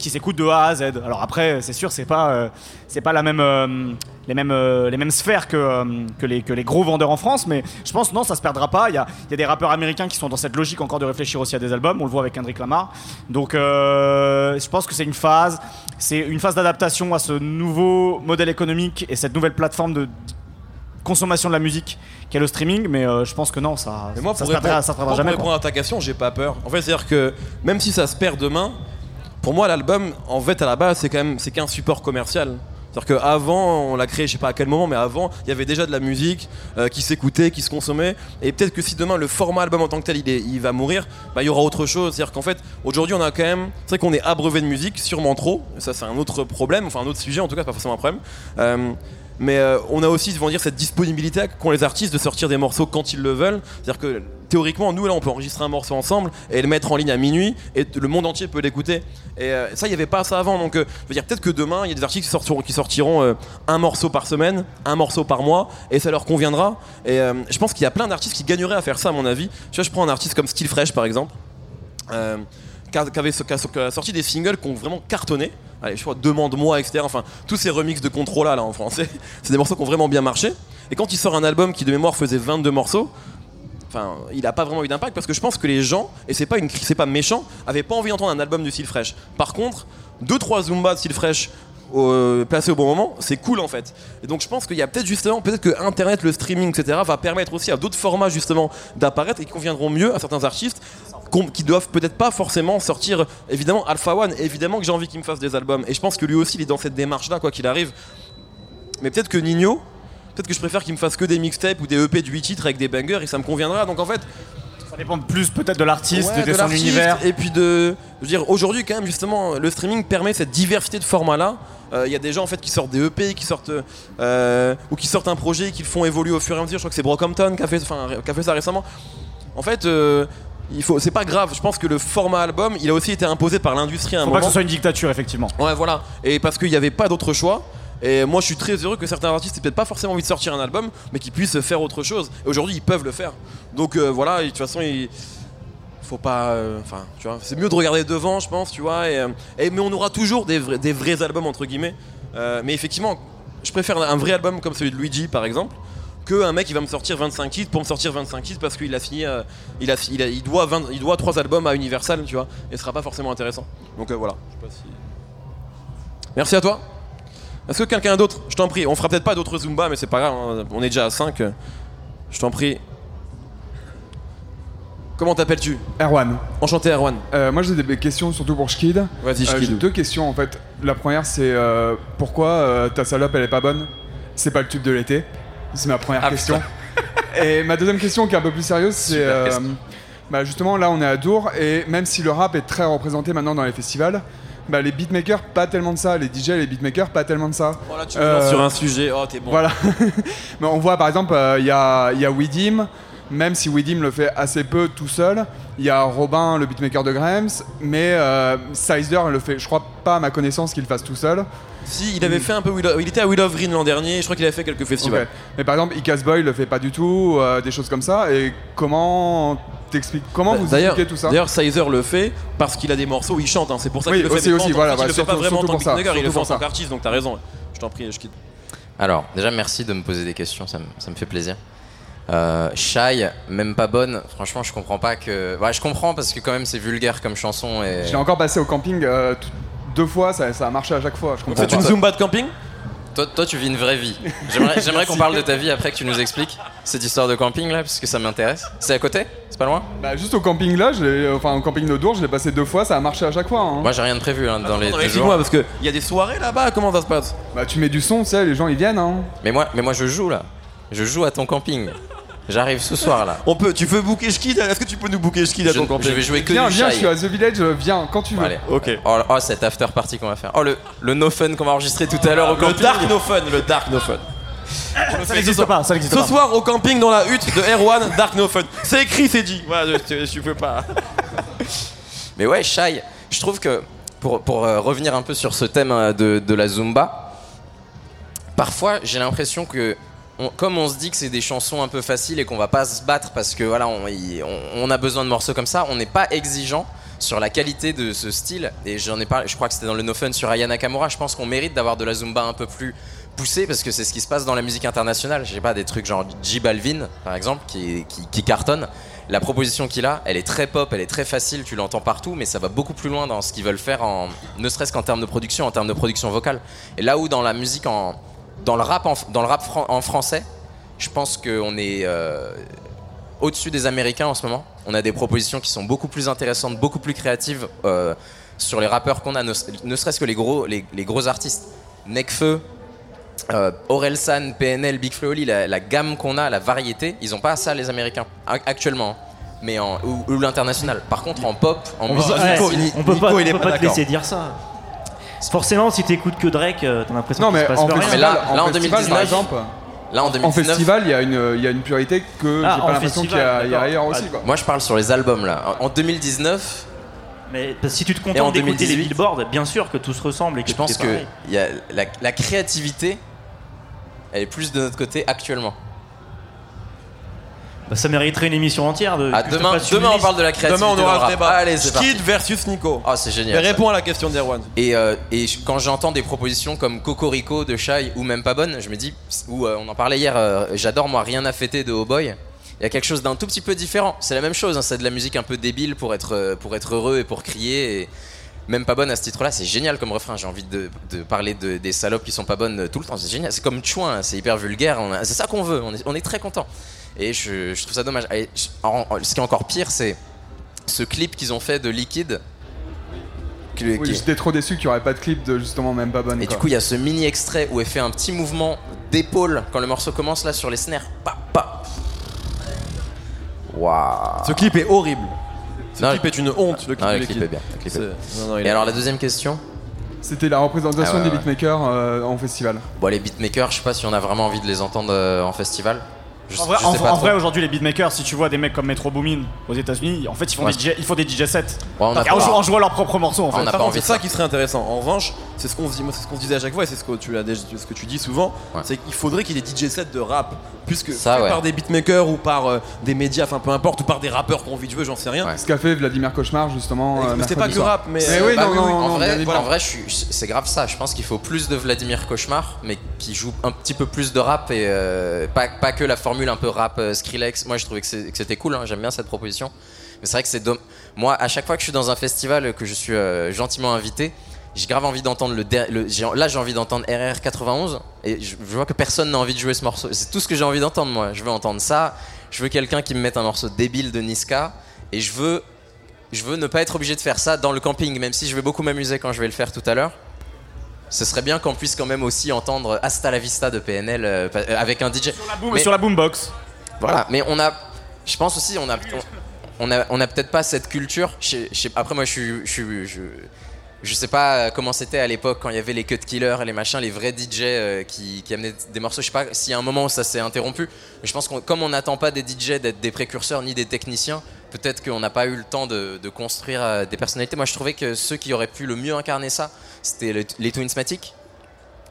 qui s'écoute de A à Z. Alors après, c'est sûr, c'est pas, euh, c'est pas la même, euh, les mêmes, euh, les mêmes sphères que, que, les, que les gros vendeurs en France, mais je pense non, ça se perdra pas. Il y a, y a des rappeurs américains qui sont dans cette logique encore de réfléchir aussi à des albums. On le voit avec Kendrick Lamar. Donc, je pense que c'est une phase, c'est une phase d'adaptation à ce nouveau modèle économique et cette nouvelle plateforme de consommation de la musique qu'est le streaming. Mais euh, je pense que non, ça, Mais moi, ça pour se perdra, ça se perdra pour jamais. quoi. répondre à ta question, j'ai pas peur. En fait, c'est-à-dire que même si ça se perd demain, pour moi, l'album, en fait, à la base, c'est quand même c'est qu'un support commercial. C'est-à-dire qu'avant, on l'a créé, je sais pas à quel moment, mais avant, il y avait déjà de la musique euh, qui s'écoutait, qui se consommait. Et peut-être que si demain le format album en tant que tel, il, est- il va mourir, bah, il y aura autre chose. C'est-à-dire qu'en fait, aujourd'hui, on a quand même. C'est vrai qu'on est abreuvé de musique, sûrement trop. Ça, c'est un autre problème, enfin un autre sujet, en tout cas, pas forcément un problème. Euh, Mais euh, on a aussi, dire, cette disponibilité qu'ont les artistes de sortir des morceaux quand ils le veulent. C'est-à-dire que théoriquement, nous là, on peut enregistrer un morceau ensemble et le mettre en ligne à minuit et le monde entier peut l'écouter. Et euh, ça, il n'y avait pas ça avant. Donc, euh, je veux dire, peut-être que demain, il y a des artistes qui sortiront, un morceau par semaine, un morceau par mois, et ça leur conviendra. Et je pense qu'il y a plein d'artistes qui gagneraient à faire ça, à mon avis. Tu vois, je prends un artiste comme Steel Fresh, par exemple. Qui a- qui avait qui a- qui a sorti des singles qui ont vraiment cartonné. Allez, je crois Demande-moi, etc. Enfin, tous ces remixes de Controla là en français, c'est des morceaux qui ont vraiment bien marché. Et quand il sort un album qui de mémoire faisait 22 morceaux, enfin, il a pas vraiment eu d'impact parce que je pense que les gens, et c'est pas pas méchant, avaient pas envie d'entendre un album Steel Fresh. Par contre, deux trois Zumba de Fresh euh, placés au bon moment, c'est cool en fait. Et donc je pense qu'il y a peut-être justement, peut-être que Internet, le streaming, etc. va permettre aussi à d'autres formats justement d'apparaître et qui conviendront mieux à certains artistes qui doivent peut-être pas forcément sortir. Évidemment, Alpha One, évidemment que j'ai envie qu'il me fasse des albums. Et je pense que lui aussi, il est dans cette démarche-là, quoi qu'il arrive. Mais peut-être que Nino, peut-être que je préfère qu'il me fasse que des mixtapes ou des EP de 8 titres avec des bangers et ça me conviendra. Donc en fait, Ça dépend plus peut-être de l'artiste, Ouais, de, de son univers. Et puis de. Je veux dire, aujourd'hui, quand même, justement, le streaming permet cette diversité de formats-là. Euh, Il y a des gens en fait qui sortent des EP, qui sortent. euh, ou qui sortent un projet et qui le font évoluer au fur et à mesure. Je crois que c'est Brockhampton qui a fait, qui a fait ça récemment. En fait. euh, il faut, c'est pas grave. Je pense que le format album, il a aussi été imposé par l'industrie à un Faut pas que moment. ce soit une dictature, effectivement. Ouais, voilà. Et parce qu'il n'y avait pas d'autre choix. Et moi, je suis très heureux que certains artistes aient peut-être pas forcément envie de sortir un album, mais qu'ils puissent faire autre chose. Et aujourd'hui, ils peuvent le faire. Donc euh, voilà, et de toute façon, il faut pas. euh, Enfin, tu vois, c'est mieux de regarder devant, je pense, tu vois. Et, euh, et- mais on aura toujours des vrais, des vrais albums, entre guillemets. Euh, mais effectivement, je préfère un vrai album comme celui de Luigi, par exemple, que un mec qui va me sortir 25 titres pour me sortir 25 titres parce qu'il a signé. euh, il, a, il, a- il doit 20 il doit 3 albums à Universal, tu vois. Et ce sera pas forcément intéressant. Donc euh, voilà. Je sais pas si- Merci à toi. Est-ce que quelqu'un d'autre? Je t'en prie, on fera peut-être pas d'autres Zumba, mais c'est pas grave, hein, on est déjà à 5. Je t'en prie. Comment t'appelles-tu? Erwan, Enchanté, Erwan. euh, moi j'ai des questions surtout pour Schkid. Vas-y, Euh, j'ai Shkid. deux questions en fait. La première c'est euh, pourquoi euh, ta salope elle est pas bonne? C'est pas le tube de l'été C'est ma première Ah, question. Et ma deuxième question qui est un peu plus sérieuse c'est euh, bah, justement là on est à Dour et même si le rap est très représenté maintenant dans les festivals, bah, les beatmakers pas tellement de ça, les DJ les beatmakers pas tellement de ça. Oh là, tu me Euh, sur un sujet. Oh, t'es bon. Voilà. Mais on voit par exemple, il y a, y a Widim, même si Widim le fait assez peu tout seul. Il y a Robin, le beatmaker de Grams, mais euh, Sizer le fait, je crois pas à ma connaissance qu'il le fasse tout seul. Si, il avait fait un peu. Will of- Il était à Will of Green l'an dernier, je crois qu'il avait fait quelques festivals. Mais par exemple, Icas Boy le fait pas du tout, euh, des choses comme ça. Et comment t'expliques Comment vous Bah, D'ailleurs, expliquez tout ça? d'ailleurs, Sizer le fait parce qu'il a des morceaux où il chante. hein. C'est pour ça Oui, qu'il le fait. aussi, voilà, il le fait pas vraiment en tant que beatmaker, il le fait en tant qu'artiste, donc t'as raison. Je t'en prie, je quitte. Alors, déjà, merci de me poser des questions, ça me, ça me fait plaisir. Euh, Shy, même pas bonne, franchement, je comprends pas que. Ouais, je comprends parce que, quand même, c'est vulgaire comme chanson. Et... Je l'ai encore passé au camping euh, t- deux fois, ça, ça a marché à chaque fois. Je comprends C'est une pas. Zumba de camping Toi, toi, tu vis une vraie vie. J'aimerais, j'aimerais qu'on parle de ta vie après que tu nous expliques cette histoire de camping là, parce que ça m'intéresse. C'est à côté? C'est pas loin? Bah, juste au camping là, je l'ai- enfin au camping de Dour, je l'ai passé deux fois, ça a marché à chaque fois. hein. Moi, j'ai rien de prévu hein, dans les deux jours. Explique-moi, parce qu'il y a des soirées là-bas, comment ça se passe? Bah tu mets du son, tu sais, les gens ils viennent. Hein. Mais moi, mais moi, je joue là. Je joue à ton camping. J'arrive ce soir là. On peut, tu veux booker Skid Est-ce que tu peux nous booker Skid à Je, ton camping je vais jouer que Viens, du viens, je suis à The Village, euh, viens quand tu veux. Allez. Ok. Oh, oh, cette after party qu'on va faire. Oh, le, le no fun qu'on va enregistrer tout à l'heure au Le camping. Dark No Fun, le Dark No Fun. Ça n'existe pas, ça n'existe Ce pas. soir au camping dans la hutte de Erwan, Dark No Fun. C'est écrit, c'est dit. Voilà, je, je, je peux pas. Mais ouais, Shy, je trouve que pour, pour euh, revenir un peu sur ce thème euh, de, de la Zumba, parfois j'ai l'impression que, comme on se dit que c'est des chansons un peu faciles et qu'on va pas se battre parce que voilà, on, a besoin de morceaux comme ça, on n'est pas exigeant sur la qualité de ce style. Et j'en ai parlé, je crois que c'était dans le No Fun sur Aya Nakamura. Je pense qu'on mérite d'avoir de la Zumba un peu plus poussée parce que c'est ce qui se passe dans la musique internationale. Je sais pas, des trucs genre J Balvin, par exemple, qui cartonne. La proposition qu'il a, elle est très pop, elle est très facile, tu l'entends partout, mais ça va beaucoup plus loin dans ce qu'ils veulent faire, en, ne serait-ce qu'en termes de production, en termes de production vocale. Et là où dans la musique, en, dans le rap, en, dans le rap fran- en français, je pense qu'on est euh, au-dessus des Américains en ce moment. On a des propositions qui sont beaucoup plus intéressantes, beaucoup plus créatives euh, sur les rappeurs qu'on a, ne, ne serait-ce que les gros, les, les gros artistes. Nekfeu, euh, Orelsan, PNL, Big Flo la, la gamme qu'on a, la variété, ils ont pas ça les Américains ac- actuellement. hein. Mais en, ou, ou l'international. Par contre, en pop, en On, musique, va- ouais, Nico, on peut Nico, pas, il est on peut pas pas te laisser dire ça. Forcément, si t'écoutes que Drake, euh, t'as l'impression Non, qu'il se mais passe en plus rien. festival, là- en là, en festival, 2019, par exemple, Là, en en 2019, festival, il y, a une- il y a une priorité que Ah, j'ai en pas l'impression qu'il y, a- festival, il y a d'accord. ailleurs aussi. Quoi. moi je parle sur les albums là. En en 2019, Mais parce que si tu te Et en contentes d'écouter les 2018, billboards, bien sûr que tout se ressemble et que je tout pense est que pareil. il y a la, la créativité, elle est plus de notre côté actuellement. Bah, ça mériterait une émission entière. De, Ah, demain, on parle de la créativité. Demain, on aura rap. débat. Allez. Skid versus Nico. Oh, c'est génial. ça. réponds à la question d'Erwan. Et, euh, et quand j'entends des propositions comme Cocorico de Shai ou même pas bonne, je me dis, ou euh, on en parlait hier, euh, j'adore moi rien à fêter de Oh Boy. Il y a quelque chose d'un tout petit peu différent. C'est la même chose, hein, c'est de la musique un peu débile pour être, pour être heureux et pour crier. Et même pas bonne à ce titre-là, c'est génial comme refrain. J'ai envie de, de parler de- des salopes qui sont pas bonnes tout le temps. C'est génial. C'est comme Chouin, hein, c'est hyper vulgaire. C'est ça qu'on veut. On est, on est très content. Et je, je trouve ça dommage. Et je- en- en- ce qui est encore pire, c'est ce clip qu'ils ont fait de Liquid. qui- Oui, qui- J'étais trop déçu qu'il n'y aurait pas de clip de justement même pas bonne. et quoi. du coup, il y a ce mini extrait où elle fait un petit mouvement d'épaule quand le morceau commence là sur les snares. Pa, pa. Waouh. Ce clip est horrible. Ce Non, clip est une honte. Le clip, Non, de le clip est bien. le clip est bien. C'est- non, non, il Et est- alors, la deuxième question C'était la représentation Ah ouais, des ouais. beatmakers euh, en festival. Bon, les beatmakers, je sais pas si on a vraiment envie de les entendre euh, en festival. Je, En vrai, aujourd'hui, les beatmakers, si tu vois des mecs comme Metro Boomin aux États-Unis, en fait, ils font, Ouais. des, DJ, ils font des DJ sets. Ouais, on a en, pas- jouant, en jouant leurs propres morceaux, en On fait. a Par pas contre, envie c'est ça ça. qui serait intéressant. En revanche, c'est ce qu'on se dit, moi, c'est ce qu'on se disait à chaque fois, et c'est ce que tu as ce que tu dis souvent, Ouais. c'est qu'il faudrait qu'il y ait des DJ sets de rap, puisque Ça, fait ouais. par des beatmakers ou par euh, des médias, enfin peu importe, ou par des rappeurs qui ont envie de jouer, j'en sais rien. Ouais. Ce qu'a fait Vladimir Cauchemar justement. euh, mais c'est pas que rap, mais. Mais oui, non, non, en vrai, c'est grave ça. Je pense qu'il faut plus de Vladimir Cauchemar, mais qui joue un petit peu plus de rap et euh, pas, pas que la formule un peu rap euh, Skrillex. Moi, je trouvais que c'était cool. hein, J'aime bien cette proposition. Mais c'est vrai que c'est dom- Moi, à chaque fois que je suis dans un festival, que je suis euh, gentiment invité, j'ai grave envie d'entendre le, le- Là, j'ai envie d'entendre RR 91 et je, je vois que personne n'a envie de jouer ce morceau. C'est tout ce que j'ai envie d'entendre, moi. Je veux entendre ça. Je veux quelqu'un qui me mette un morceau débile de Niska et je veux je veux ne pas être obligé de faire ça dans le camping, même si je vais beaucoup m'amuser quand je vais le faire tout à l'heure. Ce serait bien qu'on puisse quand même aussi entendre Hasta la Vista de PNL euh, euh, avec un DJ. Sur la, boom- Mais- sur la boombox. Voilà, mais on a. Je pense aussi, on a. On, a, on a peut-être pas cette culture. Je- je sais- après, moi, je suis. Je, je, je sais pas comment c'était à l'époque quand il y avait les cut killers et les machins, les vrais DJ euh, qui, qui amenaient des morceaux. Je sais pas s'il y a un moment où ça s'est interrompu. Mais je pense que comme on n'attend pas des DJ d'être des précurseurs ni des techniciens, peut-être qu'on n'a pas eu le temps de, construire euh, des personnalités. Moi, je trouvais que ceux qui auraient pu le mieux incarner ça, c'était le- les Twinsmatic.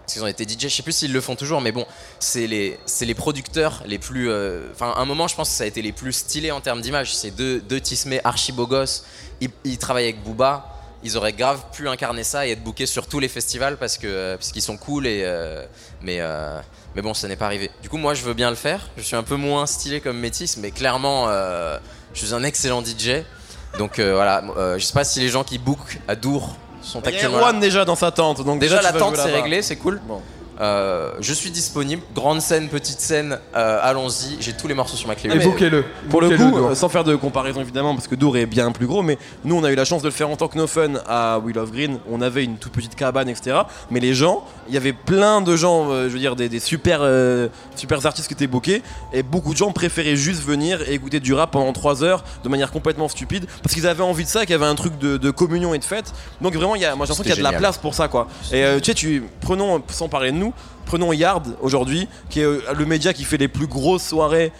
Parce qu'ils ont été DJ, je sais plus s'ils le font toujours, mais bon, c'est les, les producteurs les plus. euh, Enfin, à un moment, je pense que ça a été les plus stylés en termes d'image. C'est deux, deux gosses. Ils, ils travaillent avec Booba. Ils auraient grave pu incarner ça et être bookés sur tous les festivals parce que euh, parce qu'ils sont cool et euh, mais euh, mais bon, ça n'est pas arrivé. Du coup, moi, je veux bien le faire. Je suis un peu moins stylé comme métis, mais clairement, euh, je suis un excellent DJ. Donc euh, voilà, euh, je sais pas si les gens qui bookent à Dour sont Il y a là. Erwan déjà dans sa tente, donc Déjà, déjà, la vas tente jouer c'est là-bas. réglé, c'est cool. Bon. Euh, je suis disponible. Grande scène, petite scène, euh, allons-y. J'ai tous les morceaux sur ma clé. Ah, Et mais- bouquez-le. Pour le coup, euh, sans faire de comparaison évidemment, parce que Dour est bien plus gros, mais nous on a eu la chance de le faire en tant que No Fun à Will of Green. On avait une toute petite cabane, etc. Mais les gens, il y avait plein de gens, euh, je veux dire, des, des super, euh, super artistes qui étaient bookés, et beaucoup de gens préféraient juste venir et écouter du rap pendant 3 heures de manière complètement stupide, parce qu'ils avaient envie de ça, qu'il y avait un truc de, de communion et de fête. Donc vraiment, il y a, moi j'ai l'impression qu'il y a de la place pour ça, quoi. Et euh, tu sais, tu, prenons, sans parler de nous, prenons Yard aujourd'hui, qui est euh, le média qui fait les plus grosses soirées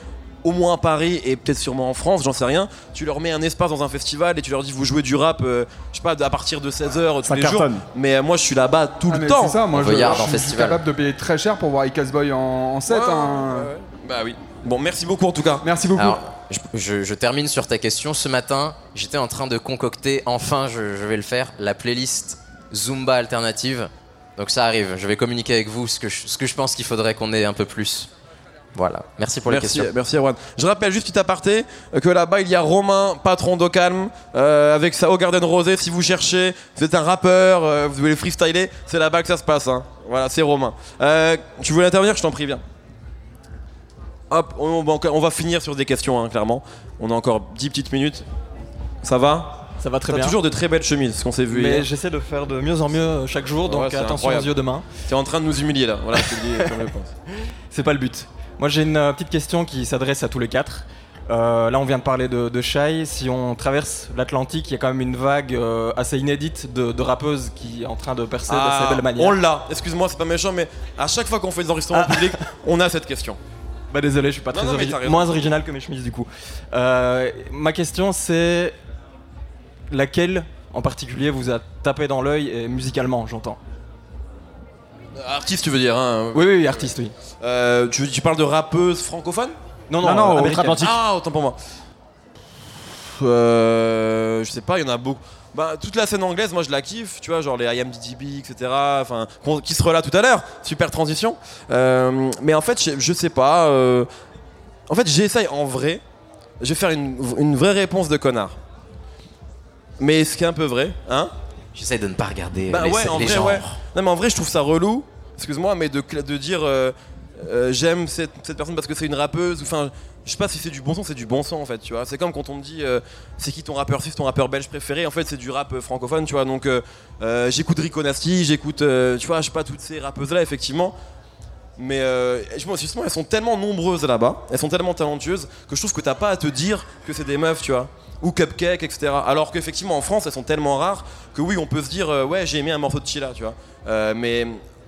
au moins à Paris et peut-être sûrement en France, j'en sais rien. Tu leur mets un espace dans un festival et tu leur dis vous jouez du rap, euh, je sais pas, à partir de 16h tous Ça les jours. Mais euh, moi je suis là-bas tout Ah, le temps. C'est ça, moi je, je en suis capable de payer très cher pour voir Icas Boy en, en set. Ouais, hein. ouais, ouais. Bah oui. Bon, merci beaucoup en tout cas. Merci beaucoup. Alors, je, je- je termine sur ta question. Ce matin, j'étais en train de concocter, enfin, je, je vais le faire, la playlist Zumba alternative. Donc ça arrive. Je vais communiquer avec vous ce que je, ce que je pense qu'il faudrait qu'on ait un peu plus. Voilà. Merci pour les Merci, questions. merci Erwan. Je rappelle juste petit aparté euh, que là-bas il y a Romain, patron d'Ocalm, euh, avec sa Garden Rosé. Si vous cherchez, vous êtes un rappeur, euh, vous voulez freestyler, c'est là-bas que ça se passe. hein. Voilà, c'est Romain. Euh, tu voulais intervenir? Je t'en prie, viens. Hop, on, va encore- on va finir sur des questions, hein, clairement. On a encore 10 petites minutes. Ça va? Ça va très bien. toujours de très belles chemises, ce qu'on s'est vu Mais j'essaie de faire de mieux en mieux chaque jour, donc Ouais, attention incroyable. aux yeux de main. T'es en train de nous humilier là. Voilà, je te le dis comme je pense. C'est pas le but. Moi j'ai une euh, petite question qui s'adresse à tous les quatre. Euh, là, on vient de parler de, de Shai. Si on traverse l'Atlantique, il y a quand même une vague euh, assez inédite de, de rappeuses qui est en train de percer Ah, d'assez belle manière. on l'a. Excuse-moi, c'est pas méchant, mais à chaque fois qu'on fait des enregistrements Ah. publics, on a cette question. Bah désolé, je suis pas Non, très non, origi- moins original que mes chemises du coup. Euh, ma question c'est laquelle en particulier vous a tapé dans l'œil et musicalement, j'entends. Artiste, tu veux dire hein Oui, oui, artiste, oui. Euh, tu, tu parles de rappeuse francophone? Non, Non, non, euh, américaine. outre-Atlantique. Ah, autant pour moi. Euh, je sais pas, il y en a beaucoup. Bah, toute la scène anglaise, moi je la kiffe, tu vois, genre les IMDb, etc. Enfin, qui sera là tout à l'heure. Super transition. Euh, mais en fait, je, je sais pas. euh, en fait, j'essaye en vrai. Je vais faire une, une vraie réponse de connard. Mais ce qui est un peu vrai, hein J'essaie de ne pas regarder Bah les, ouais, en les vrai, genres. ouais. Non, mais en vrai, je trouve ça relou. Excuse-moi, mais de, de dire euh, euh, j'aime cette, cette personne parce que c'est une rappeuse. Enfin, je sais pas si c'est du bon son, c'est du bon son en fait, tu vois. C'est comme quand on me dit euh, c'est qui ton rappeur suisse, ton rappeur belge préféré? En fait, c'est du rap euh, francophone, tu vois. Donc, euh, euh, j'écoute Rico Nasty, j'écoute, euh, tu vois, je sais pas, toutes ces rappeuses là, effectivement. Mais euh, justement, elles sont tellement nombreuses là-bas, elles sont tellement talentueuses que je trouve que t'as pas à te dire que c'est des meufs, tu vois. Ou cupcake, etc. Alors qu'effectivement en France, elles sont tellement rares que oui, on peut se dire, euh, ouais, j'ai aimé un morceau de Chila, tu vois. Euh, mais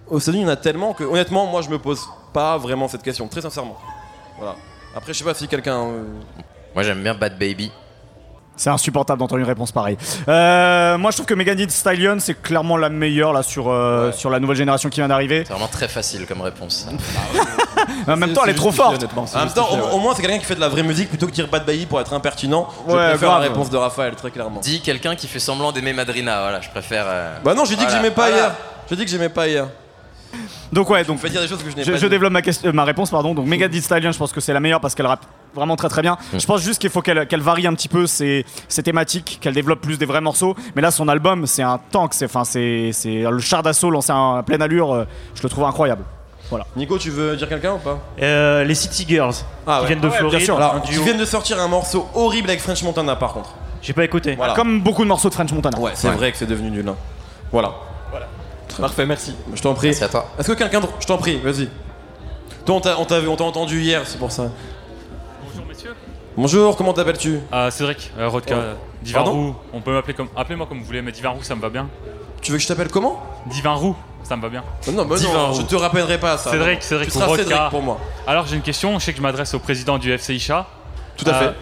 aux États-Unis, il y en a tellement que honnêtement, moi, je me pose pas vraiment cette question, très sincèrement. Voilà. Après, je sais pas si quelqu'un. euh, Moi j'aime bien Bad Baby. C'est insupportable d'entendre une réponse pareille. Euh, moi, je trouve que Megan Thee Stallion, c'est clairement la meilleure là sur, euh, Ouais. sur la nouvelle génération qui vient d'arriver. C'est vraiment très facile comme réponse. En même temps, elle est trop forte. En même temps, au, moins, c'est quelqu'un qui fait de la vraie musique plutôt que de dire Bad Baby pour être impertinent. Je Ouais, préfère grave. la réponse de Raphaël, très clairement. Dis quelqu'un qui fait semblant d'aimer Madrina, voilà, je préfère. euh, Bah non, j'ai dit que Voilà, j'aimais pas voilà. hier. J'ai dit que j'aimais pas hier. Donc ouais, On donc dire des choses que je n'ai je, pas je dit. développe ma, question- euh, ma réponse pardon. Donc Megan Thee Stallion, je pense que c'est la meilleure parce qu'elle rappe vraiment très très bien. Je pense juste qu'il faut qu'elle qu'elle varie un petit peu ses, ses thématiques, qu'elle développe plus des vrais morceaux. Mais là, son album, c'est un tank. C'est enfin c'est c'est le char d'assaut lancé en pleine allure. euh, Je le trouve incroyable. Nico, tu veux dire quelqu'un ou pas Euh, les City Girls Ah qui ouais. viennent de Ah ouais, bien Floride. sûr. Alors, viennent de sortir un morceau horrible avec French Montana par contre. J'ai pas écouté. Voilà. Comme beaucoup de morceaux de French Montana. Ouais, c'est Ouais. vrai que c'est devenu nul. hein. Voilà. Parfait, merci. Je t'en prie. C'est à toi. Est-ce que quelqu'un. d'autre- Je t'en prie, vas-y. Toi, on t'a on t'a vu- on t'a entendu hier, c'est pour ça. Bonjour messieurs. Bonjour, comment t'appelles-tu Ah, Cédric, euh, Rodka, Oh. Divin Pardon Roux. On peut m'appeler comme. Appelez-moi comme vous voulez, mais Divin Roux ça me va bien. Tu veux que je t'appelle comment Divin Roux, ça me va bien. Non, bah Divin non, Roux. je te rappellerai pas ça. Cédric. Cédric Tu seras Cédric pour moi. Alors j'ai une question, je sais que je m'adresse au président du FC Isha. Tout à Euh, fait.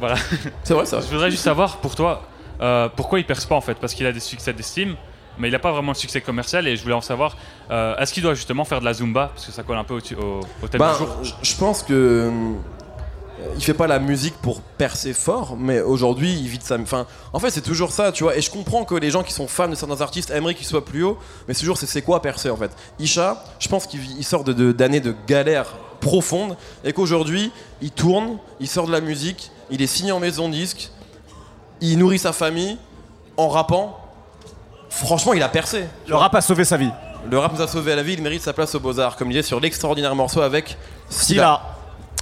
Voilà. C'est vrai, ça. Je voudrais juste savoir pour toi, euh, pourquoi il perce pas en fait Parce qu'il a des succès d'estime, mais il a pas vraiment de succès commercial et je voulais en savoir, euh, est-ce qu'il doit justement faire de la Zumba Parce que ça colle un peu au, au, au thème Ben, du jour? je- je pense que. Euh, Il fait pas la musique pour percer fort, mais aujourd'hui il vit de sa. Enfin, en fait, c'est toujours ça, tu vois. Et je comprends que les gens qui sont fans de certains artistes aimeraient qu'ils soient plus haut, mais c'est toujours c'est quoi percer en fait? Isha, je pense qu'il sort de- de- d'années de, galères profondes et qu'aujourd'hui il tourne, il sort de la musique, il est signé en maison de disque, il nourrit sa famille en rappant. Franchement, il a percé. Le rap a sauvé sa vie. Le rap nous a sauvé la vie, il mérite sa place aux Beaux-Arts, comme il disait sur l'extraordinaire morceau avec Silla.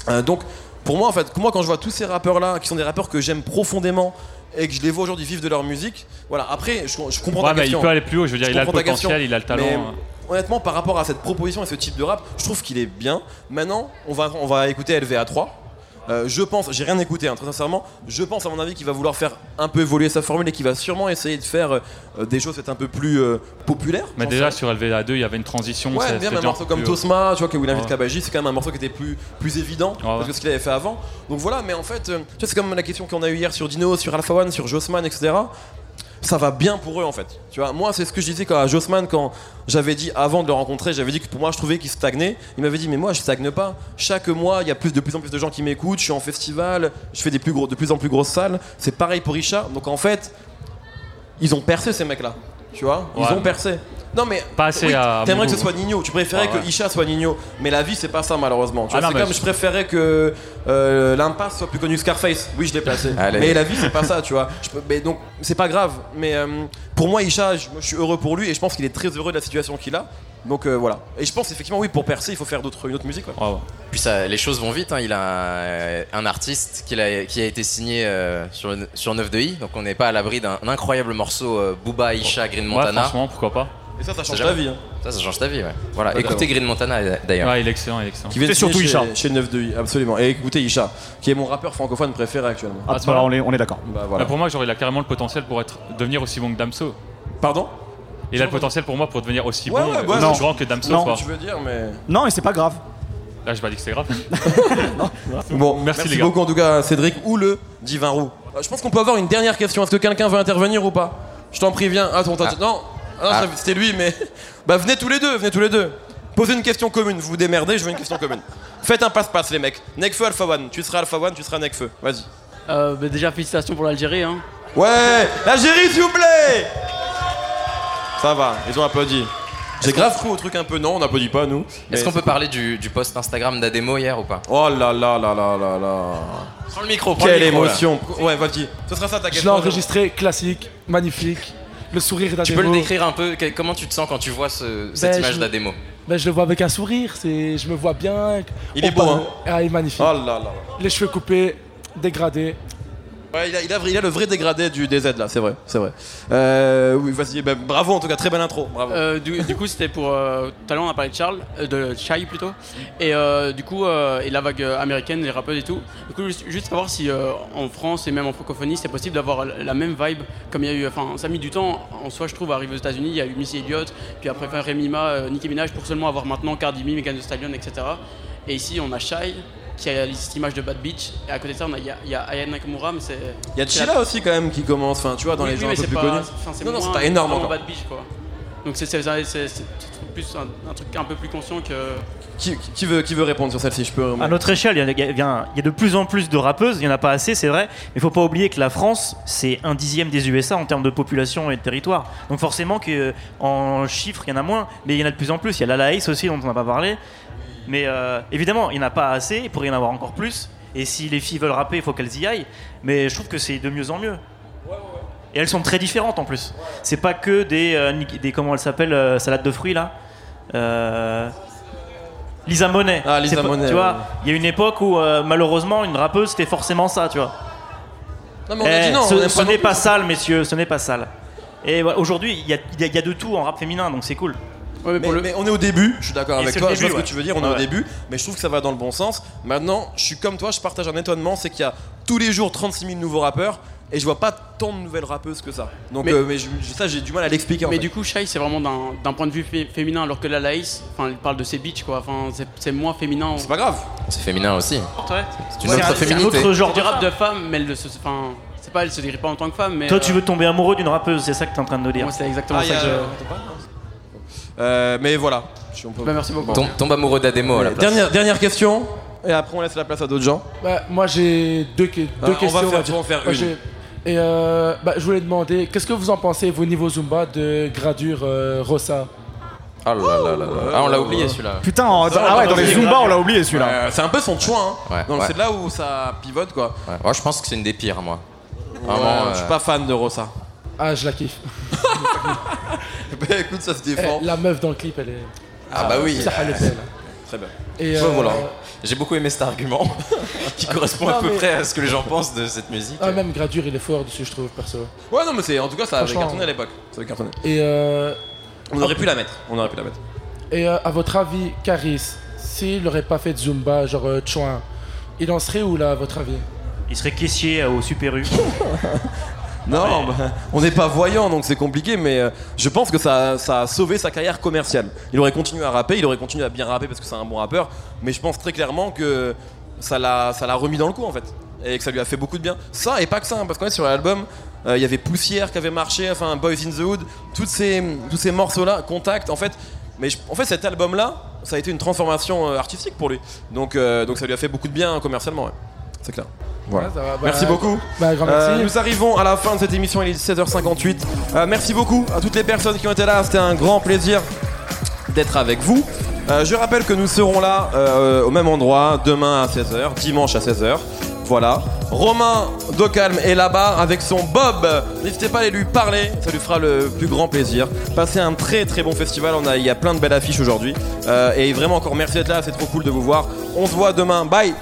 Euh, donc, pour moi, en fait, moi, quand je vois tous ces rappeurs-là, qui sont des rappeurs que j'aime profondément et que je les vois aujourd'hui vivre de leur musique, voilà. Après, je, je comprends Ouais, ta mais il question. peut aller plus haut, je veux dire, Je il a le question, potentiel, il a le talent. mais, euh. honnêtement, par rapport à cette proposition et ce type de rap, je trouve qu'il est bien. Maintenant, on va, on va écouter LVA3. Euh, je pense, j'ai rien écouté, hein, très sincèrement. Je pense, à mon avis, qu'il va vouloir faire un peu évoluer sa formule et qu'il va sûrement essayer de faire euh, des choses peut-être un peu plus euh, populaires. Mais déjà sur LVA 2, il y avait une transition. Ouais, bien un morceau comme. Tosma, tu vois, que William Ouais. Kabaji, c'est quand même un morceau qui était plus, plus évident parce que ce qu'il avait fait avant. Donc voilà, mais en fait, tu vois, c'est comme la question qu'on a eu hier sur Dino, sur Alpha One, sur Jossman, etc. Ça va bien pour eux en fait. Tu vois, moi c'est ce que je disais quand à Jossman quand j'avais dit avant de le rencontrer, j'avais dit que pour moi je trouvais qu'il stagnait. Il m'avait dit mais moi je stagne pas. Chaque mois il y a plus de plus en plus de gens qui m'écoutent. Je suis en festival, je fais des plus gros, de plus en plus grosses salles. C'est pareil pour Isha. Donc en fait, ils ont percé ces mecs là. Tu vois, ils Ouais. ont percé. Non mais Pas assez oui, à T'aimerais que ce soit Nino. Tu préférais Ah ouais. que Isha soit Nino. Mais la vie c'est pas ça malheureusement. Tu Ah vois, non, c'est comme je- je préférais que euh, l'impasse soit plus connu que Scarface. Oui je l'ai placé. Allez. Mais la vie c'est pas ça, tu vois. Je peux- mais donc c'est pas grave. Mais euh, pour moi Isha, je, moi, je suis heureux pour lui et je pense qu'il est très heureux de la situation qu'il a. Donc euh, voilà. Et je pense effectivement oui pour percer il faut faire d'autres une autre musique. ouais. Ouais. Puis ça, les choses vont vite. hein. Il a un artiste qui a, qui a été signé euh, sur, sur 9 de I, donc on n'est pas à l'abri d'un un incroyable morceau euh, Booba, Isha, Green Ouais, Montana. franchement, pourquoi pas Et ça, ça change ta vie. hein. Ça, ça change ta vie, ouais. Voilà, écoutez Green Montana d'ailleurs. Ouais, il est excellent, il est excellent. Qui vient de surtout Isha. chez, chez 9 de absolument. Et écoutez Isha, qui est mon rappeur francophone préféré actuellement. Ah, voilà, on est, on est d'accord. Bah Bah, voilà. pour moi, genre, il a carrément le potentiel pour être, devenir aussi bon que Damso. Pardon? Il a le potentiel pour moi pour devenir aussi Ouais, bon, ouais, ouais, aussi non. grand que Damso. Non. Tu veux dire, mais. Non, et c'est pas grave. Là, j'ai pas dit que c'est grave. Bon, Merci, merci, les gars. beaucoup en tout cas Cédric ou le Divin Roux. Euh, Je pense qu'on peut avoir une dernière question. Est-ce que quelqu'un veut intervenir ou pas? Je t'en prie, viens. Attends, attends. Non, Ah, non, Ah. ça- c'était lui, mais. Bah venez tous les deux, venez tous les deux. Posez une question commune, vous vous démerdez, je veux une question commune. Faites un passe-passe les mecs. Nekfeu Alpha One, tu seras Alpha One, tu seras Nekfeu. Vas-y. Euh, bah, déjà, félicitations pour l'Algérie. Hein. Ouais L'Algérie s'il vous plaît Ça va, ils ont applaudi. J'ai grave cru au truc un peu non, on n'applaudit pas nous. Est-ce qu'on peut parler du, du post Instagram d'Ademo hier ou pas? Oh là là là là là là. Prends le micro, prends Quelle le micro, là. émotion. Ouais, vas-y. Ce sera ça ta Je l'ai question. enregistré, classique, magnifique. Le sourire d'Ademo. Tu peux le décrire un peu que- Comment tu te sens quand tu vois ce- cette Ben, image d'Ademo Ben, je le vois avec un sourire, c'est, je me vois bien. Il On est beau, hein. Ah, il est magnifique. Oh là là. Les cheveux coupés, dégradés. Ouais, il a, il, a, il a le vrai dégradé du DZ là, c'est vrai, c'est vrai. Euh, oui, vas-y, bah, bravo en tout cas, très belle intro, bravo. Euh, du, du coup, c'était pour. euh, tout à l'heure, on a parlé de Charles, de Shai plutôt. Et euh, du coup, et la vague américaine, les rappeuses et tout. Du coup, juste, juste savoir si en France et même en francophonie, c'est possible d'avoir la même vibe comme il y a eu. Enfin, ça a mis du temps en soi, je trouve, à arriver aux États-Unis. Il y a eu Missy Elliott, puis après Rémi Ma, Nicki Minaj pour seulement avoir maintenant Cardi B, Megan Thee Stallion, etc. Et ici, on a Shai qui a cette image de Bad Beach. Et à côté de ça, on a, il y a, il y a Aya Nakamura, mais c'est. Il y a c'est la- Chilla aussi quand même qui commence, enfin tu vois, dans oui, les oui, gens mais un peu c'est plus pas- connus. Non, non, c'est pas énorme encore. Bad Beach, quoi. Donc c'est plus un, un truc un peu plus conscient que. Qui, qui veut, qui veut répondre sur celle-ci Je peux. À notre échelle, il y, a- il y y a de plus en plus de rappeuses, il n'y en a pas assez, c'est vrai, mais il faut pas oublier que la France, c'est un dixième des USA en termes de population et de territoire. Donc forcément que en chiffres, il y en a moins, mais il y en a de plus en plus. Il y a la Laïs aussi, dont on n'a pas parlé. Mais euh, évidemment, il n'y en a pas assez, il pourrait y en avoir encore plus. Et si les filles veulent rapper, il faut qu'elles y aillent. Mais je trouve que c'est de mieux en mieux. Et elles sont très différentes en plus. C'est pas que des, euh, des comment elles s'appellent, euh, salades de fruits là. Euh, Lisa Monet. Ah, Lisa Monet, Tu ouais. vois, il y a une époque où euh, malheureusement une rappeuse c'était forcément ça, tu vois. Non mais on a Eh, dit non, ce n'est pas sale, messieurs, ce n'est pas sale. Et voilà, aujourd'hui, y y il y a de tout en rap féminin, donc c'est cool. Mais, mais on est au début, je suis d'accord Et avec c'est toi, je vois début, ce que tu veux dire, on est Ouais, au ouais. début, mais je trouve que ça va dans le bon sens. Maintenant, je suis comme toi, je partage un étonnement, c'est qu'il y a tous les jours 36 000 nouveaux rappeurs, et je vois pas tant de nouvelles rappeuses que ça. Donc Mais- euh, mais je- je- ça j'ai du mal à l'expliquer en Mais fait. du coup, Shai, c'est vraiment d'un d'un point de vue fé- féminin, alors que la Laïs, enfin, elle parle de ses bitches, quoi. Enfin, c'est- c'est moins féminin. C'est pas grave. C'est féminin aussi. Ouais. C'est une autre un- féminité. un autre genre de du rap de femme, mais elle ne se. Enfin, c'est pas, elle se décrit pas en tant que femme, mais. Toi, tu euh, veux tomber amoureux d'une rappeuse, c'est ça que tu es en train de nous dire. Moi, c'est exactement Ah, ça y a- que je. Euh, mais voilà. Si on peut- Bah, merci beaucoup. Tom- tombe amoureux d'Ademo à la place. Dernière, dernière question, et après on laisse la place à d'autres gens. Bah, moi j'ai deux, que- deux Ah, on va questions. faire- dire. on va faire Moi, une. Et euh, bah, je voulais demander, qu'est-ce que vous en pensez, vous, niveau Zumba, de gradure euh, Rossa? Oh là là là là. Ah, on l'a oublié celui-là. Putain, en- ah ouais, dans les. Zumba, on l'a oublié celui-là. Euh, c'est un peu son choix, hein. Ouais, Donc ouais. c'est là où ça pivote quoi. Ouais. Moi, je pense que c'est une des pires, moi. Ouais, Vraiment. Je suis euh, pas fan de Rossa. Ah, je la kiffe. bah écoute, ça se défend. Eh, la meuf dans le clip, elle est. Ah bah oui. Ça, elle est belle. Très bien. Et Ouais, euh, voilà. J'ai beaucoup aimé cet argument qui correspond Non, à peu mais- près à ce que les gens pensent de cette musique. Ah, même Gradure, il est fort dessus, je trouve, perso. Ouais, non, mais c'est en tout cas ça avait cartonné à l'époque. Ça avait cartonné. Et, euh, On aurait pu la mettre. On aurait pu la mettre. et euh, à votre avis, Caris, s'il n'aurait pas fait de Zumba, genre euh, Chouin, il en serait où là, à votre avis? Il serait caissier euh, au Super U. Non, bah, on n'est pas voyant donc c'est compliqué, mais euh, je pense que ça, ça a sauvé sa carrière commerciale. Il aurait continué à rapper, il aurait continué à bien rapper parce que c'est un bon rappeur, mais je pense très clairement que ça l'a ça l'a remis dans le coup en fait. Et que ça lui a fait beaucoup de bien. Ça et pas que ça, hein, parce qu'en fait sur l'album, euh, il y avait Poussière qui avait marché, enfin Boys in the Hood, toutes ces, tous ces morceaux-là, Contact, en fait. Mais je- en fait cet album-là, ça a été une transformation euh, artistique pour lui. Donc, euh, donc ça lui a fait beaucoup de bien commercialement, ouais. C'est clair. Voilà. Ouais, va, bah, merci beaucoup. bah, grand merci. Euh, nous arrivons à la fin de cette émission, il est 16h58. Euh, merci beaucoup à toutes les personnes qui ont été là, c'était un grand plaisir d'être avec vous. Euh, je rappelle que nous serons là euh, au même endroit demain à 16h, dimanche à 16h. Voilà. Romain Docalm est là-bas avec son Bob. N'hésitez pas à aller lui parler, ça lui fera le plus grand plaisir. Passez un très très bon festival, on a, il y a plein de belles affiches aujourd'hui. Euh, et vraiment encore merci d'être là, c'est trop cool de vous voir. On se voit demain, bye